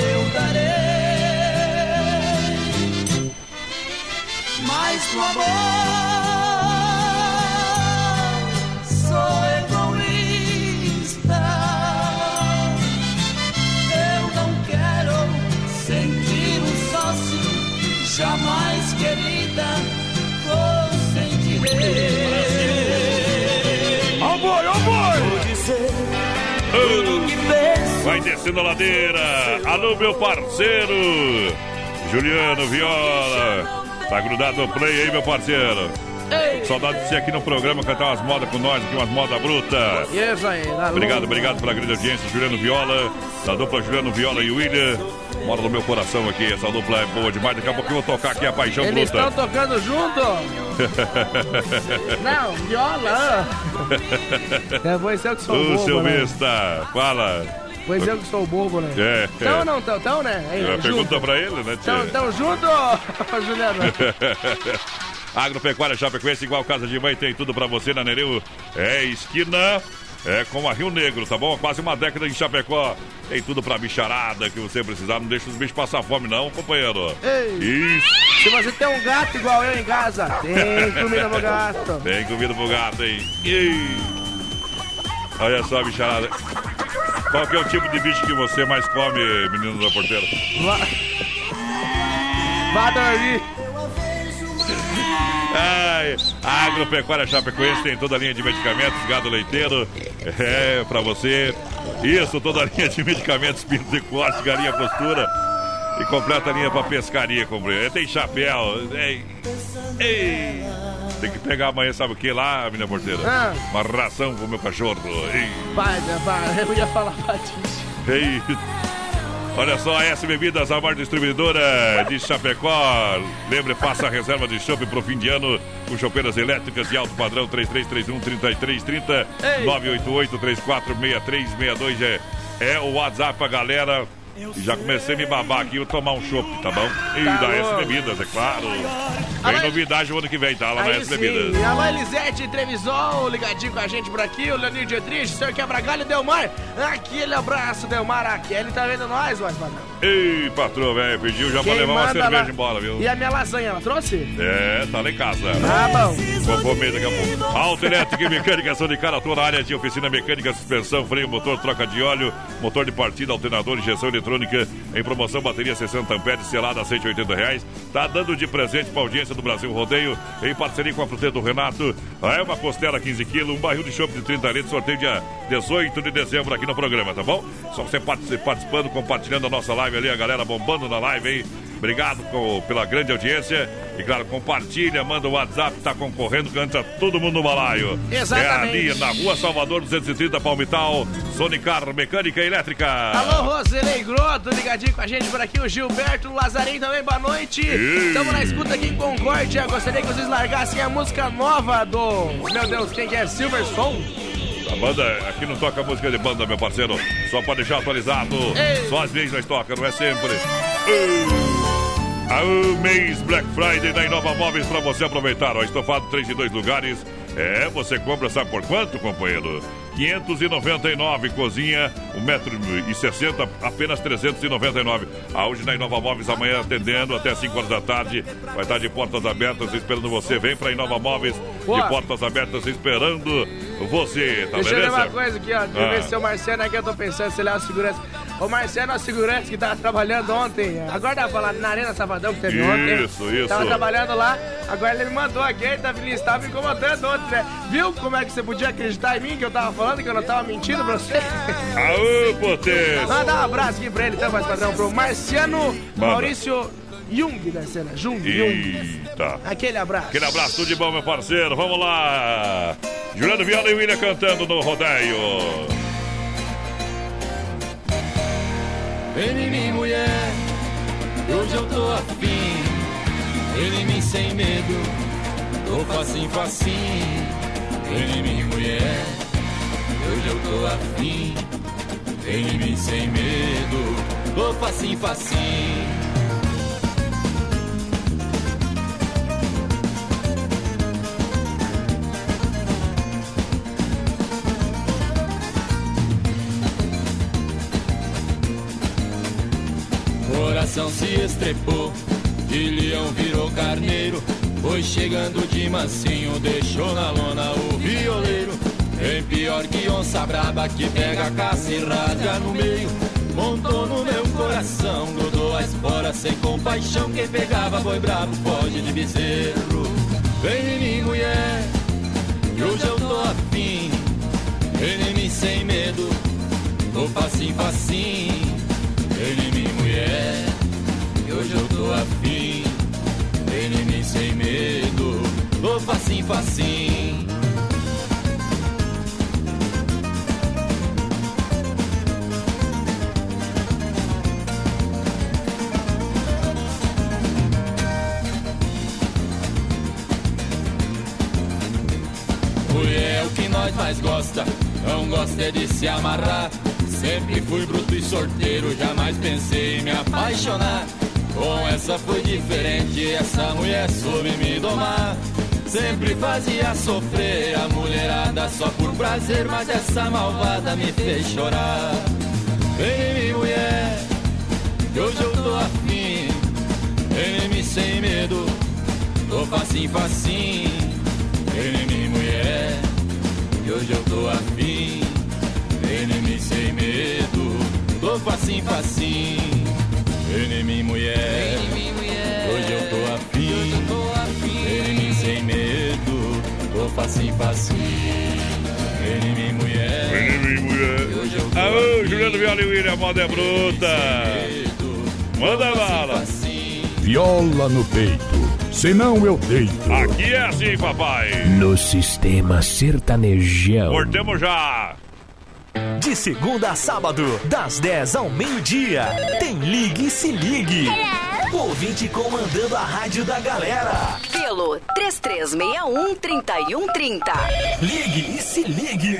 eu darei. Mas o amor. Descendo a ladeira. Alô, meu parceiro. Juliano Viola. Tá grudado no play aí, meu parceiro. Saudade de você aqui no programa, cantar umas modas com nós aqui, umas modas brutas. Tá Obrigado, obrigado pela grande audiência, Juliano Viola, da dupla Juliano Viola e William. Mora no meu coração aqui, essa dupla é boa demais. Daqui a pouco eu vou tocar aqui a Paixão Eles Bruta. estão tocando junto? Não, viola. É, pois eu que sou o bobo, seu né? besta, fala. Pois eu que sou o bobo, né? É. Então ou não, tão, tão, né? É. Pergunta pra ele, né, tia? Tão, tão junto, Juliano? Agropecuária Chapecoense, igual casa de mãe, tem tudo pra você na Nereu. É esquina, é com a Rio Negro, tá bom? Quase uma década em Chapecó. Tem tudo pra bicharada que você precisar. Não deixa os bichos passar fome, não, companheiro. Ei. Isso. Se você tem um gato igual eu em casa, tem comida pro gato. Tem comida pro gato, hein? Ih. Olha só, bicharada. Qual que é o tipo de bicho que você mais come, menino da porteira? Vá, Vá dormir. Ai, a Agropecuária Chapecoense tem toda a linha de medicamentos, gado leiteiro, é, pra você. Isso, toda a linha de medicamentos, pinto e corte, galinha postura. E completa a linha pra pescaria, companheiro. Tem chapéu. Ei, ei. Tem que pegar amanhã, sabe o que lá, minha porteira? Ah. Uma ração pro meu cachorro. Ei. Pai, pai, eu ia falar pra ti. Ei. Olha só, a S Bebidas, a maior distribuidora de Chapecó. Lembre, faça a reserva de chopp pro fim de ano com chopeiras elétricas de alto padrão 3331-3330 Ei. 988-346362 é, é o WhatsApp pra galera. E já comecei a me babar aqui, eu tomar um chopp, tá bom? E Tá da S. Bebidas, é claro. Vem novidade o ano que vem, tá? Lá na S Bebidas. a mãe Lisete Trevisol, ligadinho com a gente por aqui, o Leonir Dietrich, o senhor Quebra-Galho Delmar, aquele abraço, Delmar, a Kelly tá vendo nós, mas padrão. Ei, patrão, velho, pediu já pra levar uma cerveja lá- embora, viu? E a minha lasanha, ela trouxe? É, tá lá em casa. Tá bom. Vou comer daqui a pouco. Auto Elétrica e Mecânica são de cara toda na área de oficina mecânica, suspensão, freio, motor, troca de óleo, motor de partida, alternador, injeção eletrônica. Em promoção, bateria 60 amperes, selada a 180 reais. Tá dando de presente pra audiência do Brasil Rodeio, em parceria com a fruteira do Renato. É uma costela 15 quilos, um barril de chopp de 30 litros, sorteio dia 18 de dezembro aqui no programa, tá bom? Só você partici- participando, compartilhando a nossa live ali, a galera bombando na live, hein? Obrigado co- pela grande audiência. E claro, compartilha, manda o WhatsApp, tá concorrendo, canta todo mundo no balaio. Exatamente. É ali na rua Salvador 230 Palmital, Sonicar Mecânica Elétrica. Alô, Roselei Groto, ligadinho com a gente por aqui, o Gilberto Lazarim também, boa noite. Estamos na escuta aqui em Concórdia, gostaria que vocês largassem a música nova do, meu Deus, quem que é? Silver Soul? A banda, aqui não toca música de banda, meu parceiro. Só pode deixar atualizado. Ei. Só às vezes nós toca, não é sempre. Ao mês Black Friday da Inova Móveis para você aproveitar. Ó, estofado 3 de 2 lugares. É, você compra, sabe por quanto, companheiro? 599, cozinha, 1,60m, apenas 399. A hoje na Inova Móveis, amanhã atendendo até 5 horas da tarde. Vai estar de portas abertas esperando você. Vem para Inova Móveis, Boa. de portas abertas esperando você, tá Deixa eu beleza? uma coisa aqui, ó. Deixa eu Ah. ver se o Marciano aqui, eu tô pensando se ele é o segurança. O Marciano é o segurança que tava trabalhando ontem. Agora pra falar na Arena Sabadão que teve Isso, ontem. isso. Tava trabalhando lá, agora ele me mandou aqui, ele tava, ele estava me incomodando ontem, né? Viu como é que você podia acreditar em mim que eu tava falando que eu não tava mentindo pra você? Aô, potência! Manda um abraço aqui pra ele, então, mais padrão, pro Marciano Maurício Jung da cena. Jung, Jung. Eita. Aquele abraço. Aquele abraço, tudo de bom, meu parceiro. Vamos lá. Juliano Viola e William cantando no rodeio. Vem em mim, mulher, hoje eu tô afim. Vem em mim sem medo, tô facinho, facinho. Vem em mim, mulher, hoje eu tô afim. Vem em mim sem medo, tô facinho, facinho. Coração se estrepou, de leão virou carneiro. Foi chegando de mansinho, deixou na lona o violeiro. Bem pior que onça braba que pega a caça e rasga no meio. Montou no meu coração, grudou a espora sem compaixão. Quem pegava boi bravo foge de bezerro. Vem em mim, mulher, que hoje eu tô afim. Vem em mim sem medo, tô facinho, facinho. Vem em mim, mulher, que hoje eu tô afim. Vem em mim sem medo, tô facinho, facinho. Nós mais gosta, não gosta é de se amarrar. Sempre fui bruto e sorteiro, jamais pensei em me apaixonar. Com essa foi diferente, essa mulher soube me domar. Sempre fazia sofrer a mulherada só por prazer, mas essa malvada me fez chorar. Vem em mulher, hoje eu tô afim. Vem em mim sem medo, tô facinho, facinho. Vem que hoje eu tô afim. Vem em mim sem medo, tô facinho, facinho. Vem em mim, mulher, hoje eu tô afim. Vem em mim sem medo, tô facinho, facinho. Vem em mim, mulher. Em mim, mulher. Aô, Juliano Viola e William, moda é bruta. Manda bala. Viola no peito, senão eu deito. Aqui é assim, papai. No sistema sertanejão. Cortemos já. De segunda a sábado, das 10 ao meio-dia, tem Ligue e Se Ligue. O ouvinte comandando a rádio da galera. Pelo 3361-3130. Ligue e Se Ligue.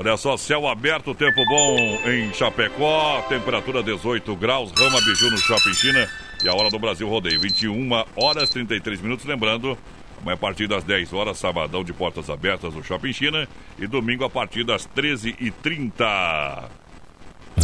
Olha só, céu aberto, tempo bom em Chapecó, temperatura 18 graus, Rama Biju no Shopping China e a hora do Brasil Rodeio, 21 horas 33 minutos. Lembrando, amanhã a partir das 10 horas, sabadão de portas abertas no Shopping China e domingo a partir das 13h30.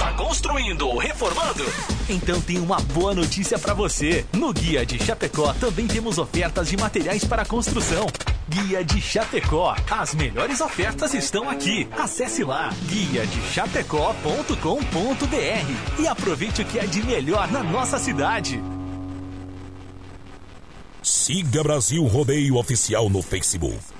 Tá construindo ou reformando? Então tem uma boa notícia para você. No Guia de Chapecó também temos ofertas de materiais para construção. Guia de Chapecó. As melhores ofertas estão aqui. Acesse lá guia de chapecó.com.br e aproveite o que é de melhor na nossa cidade. Siga Brasil Rodeio Oficial no Facebook.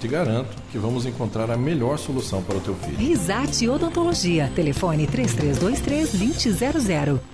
Te garanto que vamos encontrar a melhor solução para o teu filho. Risate Odontologia. Telefone 3323-2000.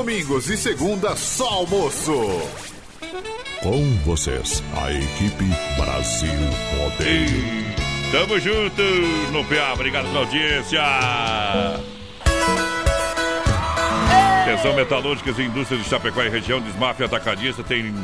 Domingos e segunda, só almoço. Com vocês, a equipe Brasil Rodeio. Tamo junto no PA, obrigado pela audiência. Atenção metalúrgicas e indústrias de Chapecó e região, Desmafia Atacadista tem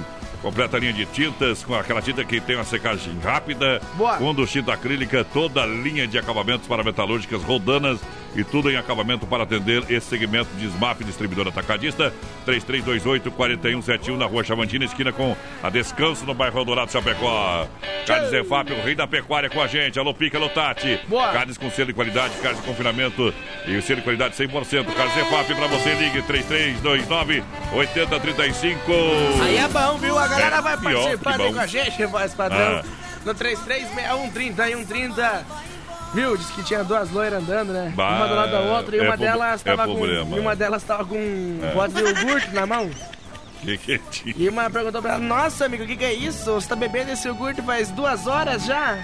completa linha de tintas, com aquela tinta que tem uma secagem rápida, Boa. com tinta acrílica, toda a linha de acabamentos para metalúrgicas rodanas e tudo em acabamento para atender esse segmento de SMAP Distribuidor Atacadista, 3328-4171 na rua Chavantina, esquina com a Descanso no bairro Eldorado Chapecó. Carnes Zefap, o rei da pecuária com a gente. Alô Pica, alô Tati. Boa. Carnes com selo de qualidade, carnes de confinamento e o selo de qualidade 100%. Carnes Zefap para você, ligue 3329-8035. Aí é bom, viu? A galera É, vai pior, com a gente, voz padrão. Ah. No 336130 e 130. Viu? Diz que tinha duas loiras andando, né? Bah, uma do lado da outra e é uma pro- delas é tava com. problema. E uma delas tava com um É. pote de iogurte na mão. Que que tinha? E uma perguntou pra ela, nossa amigo, o que, que é isso? Você tá bebendo esse iogurte faz duas horas já?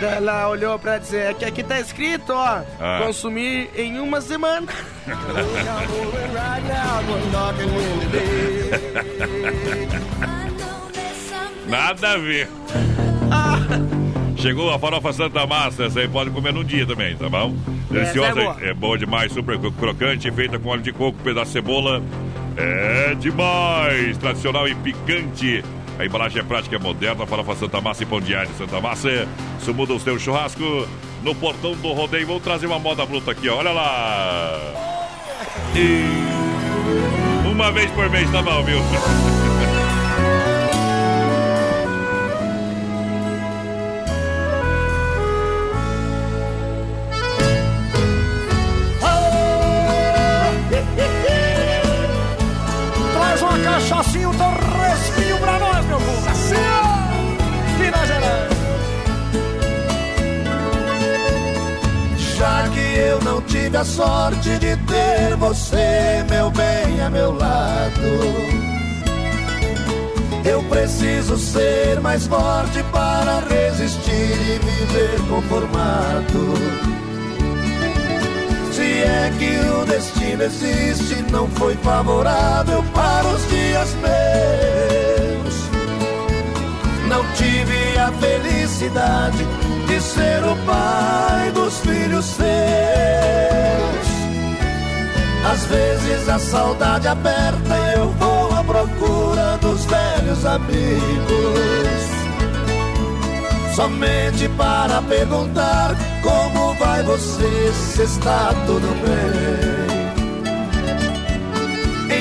Ela olhou pra é que aqui tá escrito, ó, Ah. consumir em uma semana. Nada a ver. Chegou a farofa Santa Massa, essa aí pode comer num dia também, tá bom? Deliciosa, Essa é boa. é boa demais, super cro- crocante, feita com óleo de coco, pedaço de cebola. É demais, tradicional e picante. A embalagem é prática, é moderna, farofa Santa Massa e pão de alho Santa Massa. Isso muda o seu churrasco no portão do rodeio. Vou trazer uma moda bruta aqui, ó. olha lá. E... Uma vez por mês tá bom, viu? Cachaçinha, um torrespinho pra nós, meu povo. Assim, ó. Minas Gerais. Já que eu não tive a sorte de ter você, meu bem, a meu lado. Eu preciso ser mais forte para resistir e viver conformado. Se é que o destino existe, não foi favorável para os dias meus. Não tive a felicidade de ser o pai dos filhos seus. Às vezes a saudade aperta e eu vou à procura dos velhos amigos. Somente para perguntar como vai você, se está tudo bem.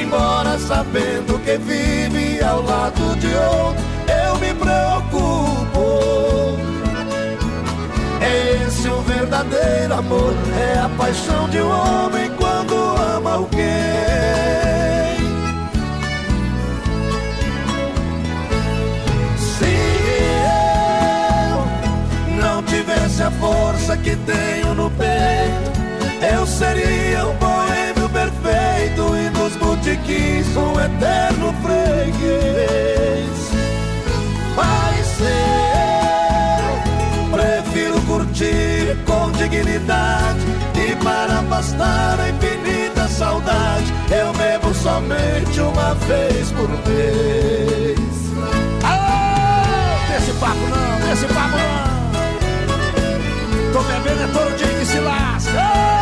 Embora sabendo que vive ao lado de outro, eu me preocupo. É esse o verdadeiro amor, é a paixão de um homem quando ama alguém. Tenho no peito, eu seria um boêmio perfeito e nos botiquins um eterno freguês. Mas eu prefiro curtir com dignidade e para afastar a infinita saudade, eu bebo somente uma vez por mês. Ah, Desse papo não, desse papo não. Bebendo é todo dia que se lasca.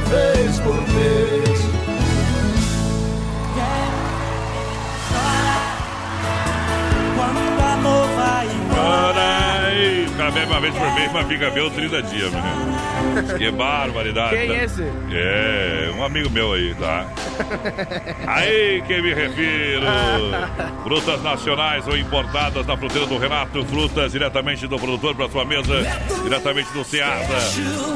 Vez por mês. Uma vez por mês, mas fica bem 30 dias, menino. Que barbaridade. Quem é esse? É, um amigo meu aí, tá? Aí que me refiro. Frutas nacionais ou importadas na fruteira do Renato. Frutas diretamente do produtor para sua mesa, diretamente do Ceasa.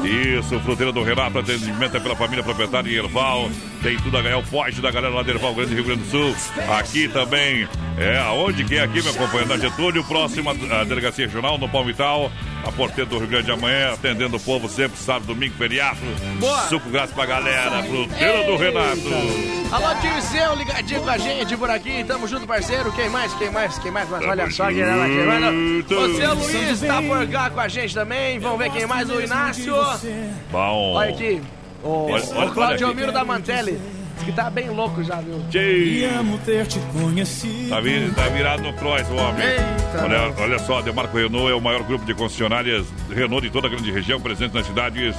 Isso, fruteira do Renato, atendimento é pela família proprietária em Erval. Tem tudo a ganhar o forte da galera lá de Erval, Grande Rio Grande do Sul. Aqui também, é aonde que é aqui, meu companheiro, na Getúlio, próxima delegacia regional, no Palmital. A porteira do Rio Grande amanhã, atendendo o povo sempre, sábado, domingo, feriado. Boa. Suco grátis pra galera, fruteira do Renato. Alô, Dirceu, ligadinho com a gente por aqui. Tamo junto, parceiro. Quem mais? Quem mais? Quem mais? Mas olha só quem aqui, mano. junto. Você, Luiz, tá por cá com a gente também. Vamos ver quem mais? O Inácio. Bom. Olha aqui. O, Olha- o olha- Claudio olha aqui. Miro da Mantelli. Diz que tá bem louco já, viu? Tchê. amo ter te conhecido. Tá, vi- tá virado no cross o homem. Eita. Olha, olha só, Demarco Renault é o maior grupo de concessionárias Renault de toda a grande região, presente nas cidades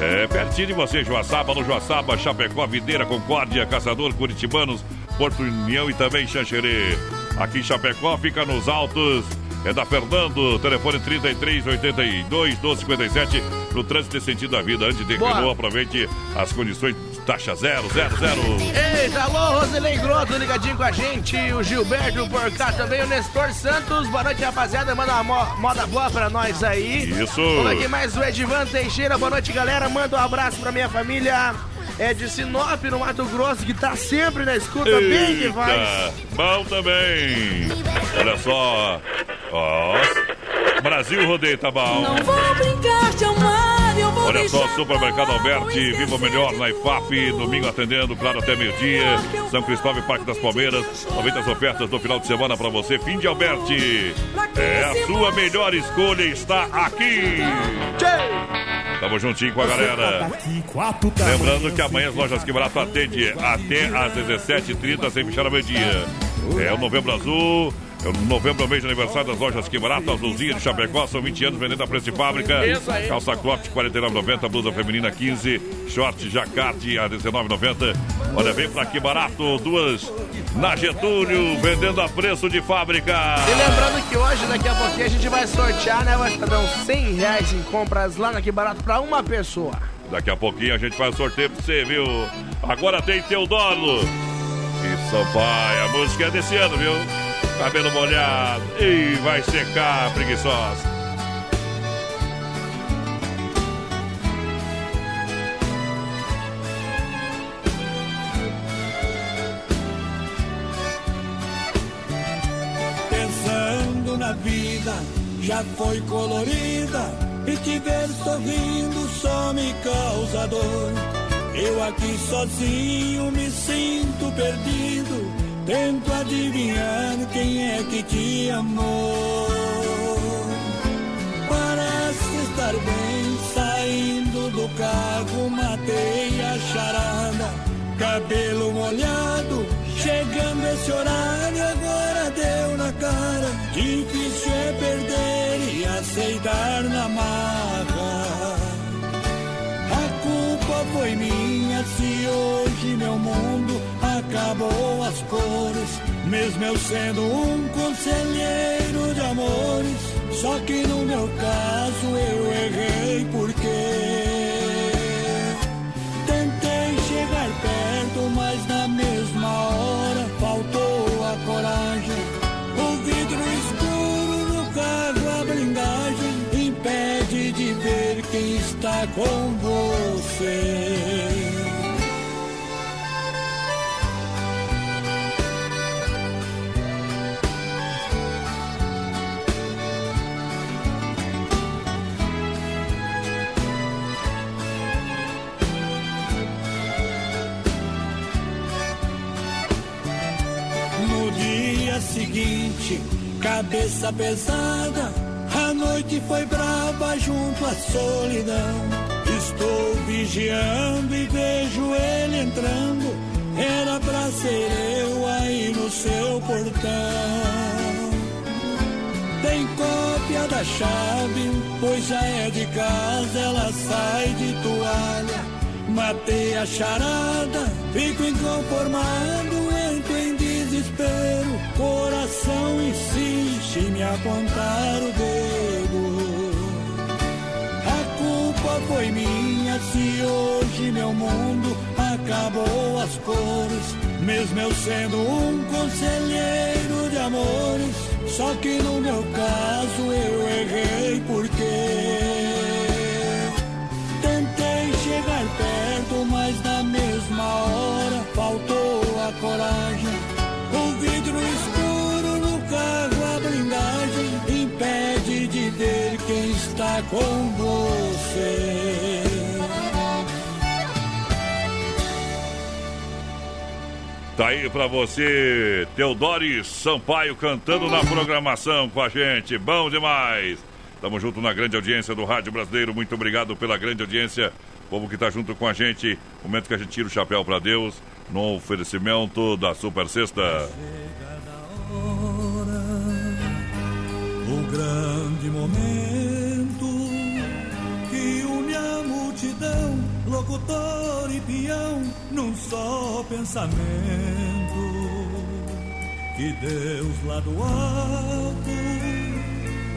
é, pertinho de você, Joaçaba, no Joaçaba, Chapecó, Videira, Concórdia, Caçador, Curitibanos, Porto União e também Xanxerê. Aqui em Chapecó, fica nos altos. É da Fernando, telefone 3382 1257 no trânsito e sentido da vida. Antes de. Renault, aproveite as condições taxa zero, zero, zero. Eita, alô, Roselei Groto, ligadinho com a gente. O Gilberto por cá também, o Nestor Santos. Boa noite, rapaziada. Manda uma mo- moda boa pra nós aí. Isso. Vamos aqui mais o Edvan Teixeira. Boa noite, galera. Manda um abraço pra minha família. É de Sinop, no Mato Grosso, que tá sempre na escuta, bem que. Eita, Bom também. Olha só. Ó. Brasil Rodeio tá bom. Vou brincar de amar, Olha só, Supermercado Alberti, Viva o Melhor na IFAP, domingo atendendo, claro, até meio-dia. São Cristóvão e Parque das Palmeiras. Aproveita as ofertas do final de semana pra você. Fim de Alberti. É a sua melhor escolha, está aqui. Tamo juntinho com a galera. Lembrando que amanhã as lojas que barato atende até às 17h30 sem fechar ao meio-dia. É o Novembro Azul. É o novembro é o mês de aniversário das lojas Que Barato, Azulzinha de Chapecó, são 20 anos vendendo a preço de fábrica. Isso aí. Calça cropped 49,90, blusa feminina 15, short jacarte a 19,90. Olha, vem pra Que Barato, duas na Getúlio, vendendo a preço de fábrica. E lembrando que hoje, daqui a pouquinho, a gente vai sortear, né? Vai dar uns 100 reais em compras lá na Que Barato pra uma pessoa. Daqui a pouquinho a gente faz o sorteio pra você, viu? Agora tem Teodoro e Sampaio. A música é desse ano, viu? Cabelo molhado. E vai secar, preguiçosa. Pensando na vida, já foi colorida. E te ver sorrindo só me causa dor. Eu aqui sozinho me sinto perdido. Tento adivinhar quem é que te amou. Parece estar bem saindo do carro, matei a charada. Cabelo molhado, chegando esse horário, agora deu na cara. Difícil é perder e aceitar na marra. A culpa foi minha se hoje meu mundo acabou as cores. Mesmo eu sendo um conselheiro de amores, só que no meu caso eu errei porque tentei chegar perto, mas na mesma hora faltou a coragem. O vidro escuro no carro, a blindagem impede de ver quem está com você. Cabeça pesada, a noite foi brava junto à solidão. Estou vigiando e vejo ele entrando. Era pra ser eu aí no seu portão. Tem cópia da chave, pois já é de casa, ela sai de toalha. matei a charada, fico inconformado, desespero. Coração insiste em me apontar o dedo. A culpa foi minha se hoje meu mundo acabou as cores. Mesmo eu sendo um conselheiro de amores, só que no meu caso eu errei porque tentei chegar perto, mas na mesma hora faltou a coragem. Com você. Tá aí pra você, Teodori Sampaio cantando na programação com a gente. Bom demais. Tamo junto na grande audiência do Rádio Brasileiro. Muito obrigado pela grande audiência. Povo que tá junto com a gente. Momento que a gente tira o chapéu pra Deus no oferecimento da Super Sexta. O grande momento multidão, locutor e peão, num só pensamento. Que Deus lá do alto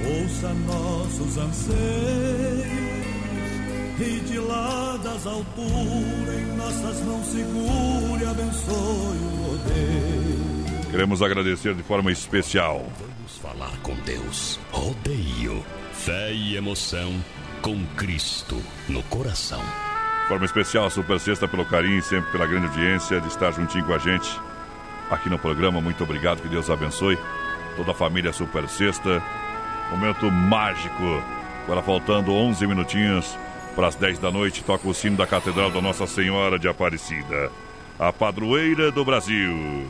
ouça nossos anseios e de lá das alturas em nossas mãos segure, abençoe o rodeio. Queremos agradecer de forma especial. Vamos falar com Deus. Rodeio. Fé e emoção com Cristo no coração. De forma especial Super Sexta pelo carinho e sempre pela grande audiência de estar juntinho com a gente aqui no programa. Muito obrigado, que Deus abençoe toda a família Super Sexta. Momento mágico. Agora faltando 11 minutinhos para as 10 da noite, toca o sino da Catedral da Nossa Senhora de Aparecida, a padroeira do Brasil.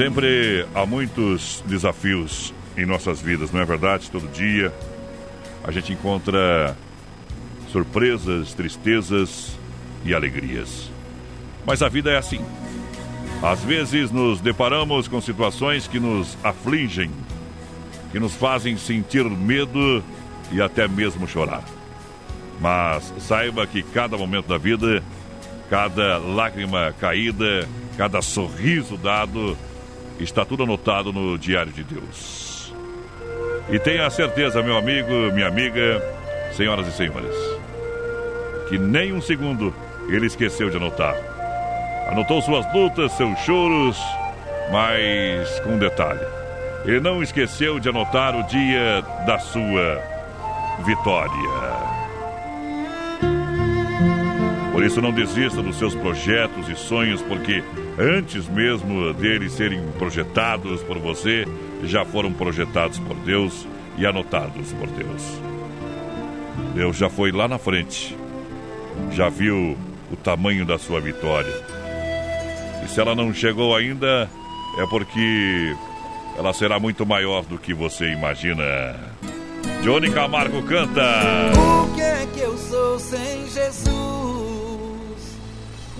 Sempre há muitos desafios em nossas vidas, não é verdade? Todo dia a gente encontra surpresas, tristezas e alegrias. Mas a vida é assim. Às vezes nos deparamos com situações que nos afligem, que nos fazem sentir medo e até mesmo chorar. Mas saiba que cada momento da vida, cada lágrima caída, cada sorriso dado, está tudo anotado no Diário de Deus. E tenha certeza, meu amigo, minha amiga, senhoras e senhores, que nem um segundo ele esqueceu de anotar. Anotou suas lutas, seus choros, mas com um detalhe: ele não esqueceu de anotar o dia da sua vitória. Por isso, não desista dos seus projetos e sonhos, porque antes mesmo deles serem projetados por você, já foram projetados por Deus e anotados por Deus. Deus já foi lá na frente, já viu o tamanho da sua vitória. E se ela não chegou ainda, é porque ela será muito maior do que você imagina. Johnny Camargo canta. O que é que eu sou sem Jesus?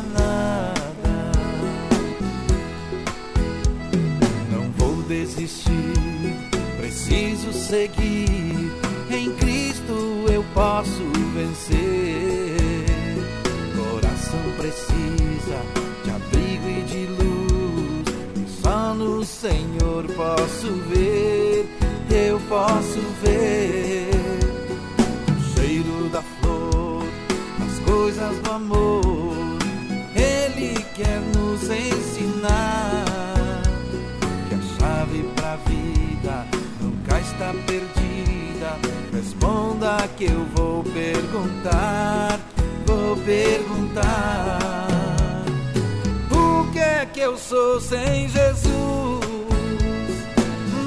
Nada, nada. Não vou desistir, preciso seguir. Em Cristo eu posso vencer. Coração precisa de abrigo e de luz. E só no Senhor posso ver, eu posso ver o cheiro da flor, as coisas do amor. Perdida. Responda que eu vou perguntar, vou perguntar: O que é que eu sou sem Jesus?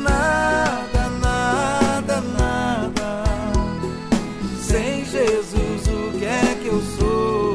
Nada, nada, nada. Sem Jesus, o que é que eu sou?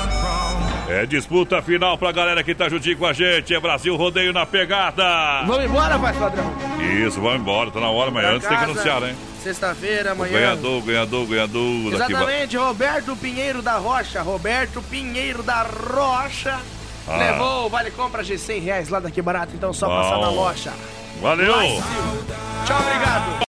É disputa final pra galera que tá juntinho com a gente. É Brasil Rodeio na pegada. Vamos embora, vai, padrão. Isso, vamos embora, tá na hora, mas Pra antes tem que casa, anunciar, né? Sexta-feira, amanhã. ganhador, ganhador, ganhador. Exatamente, Roberto Pinheiro da Rocha. Roberto Pinheiro da Rocha. Ah. Levou o Vale Compra de 100 reais lá daqui barato, então só Bom. passar na loja. Valeu! Tchau, obrigado.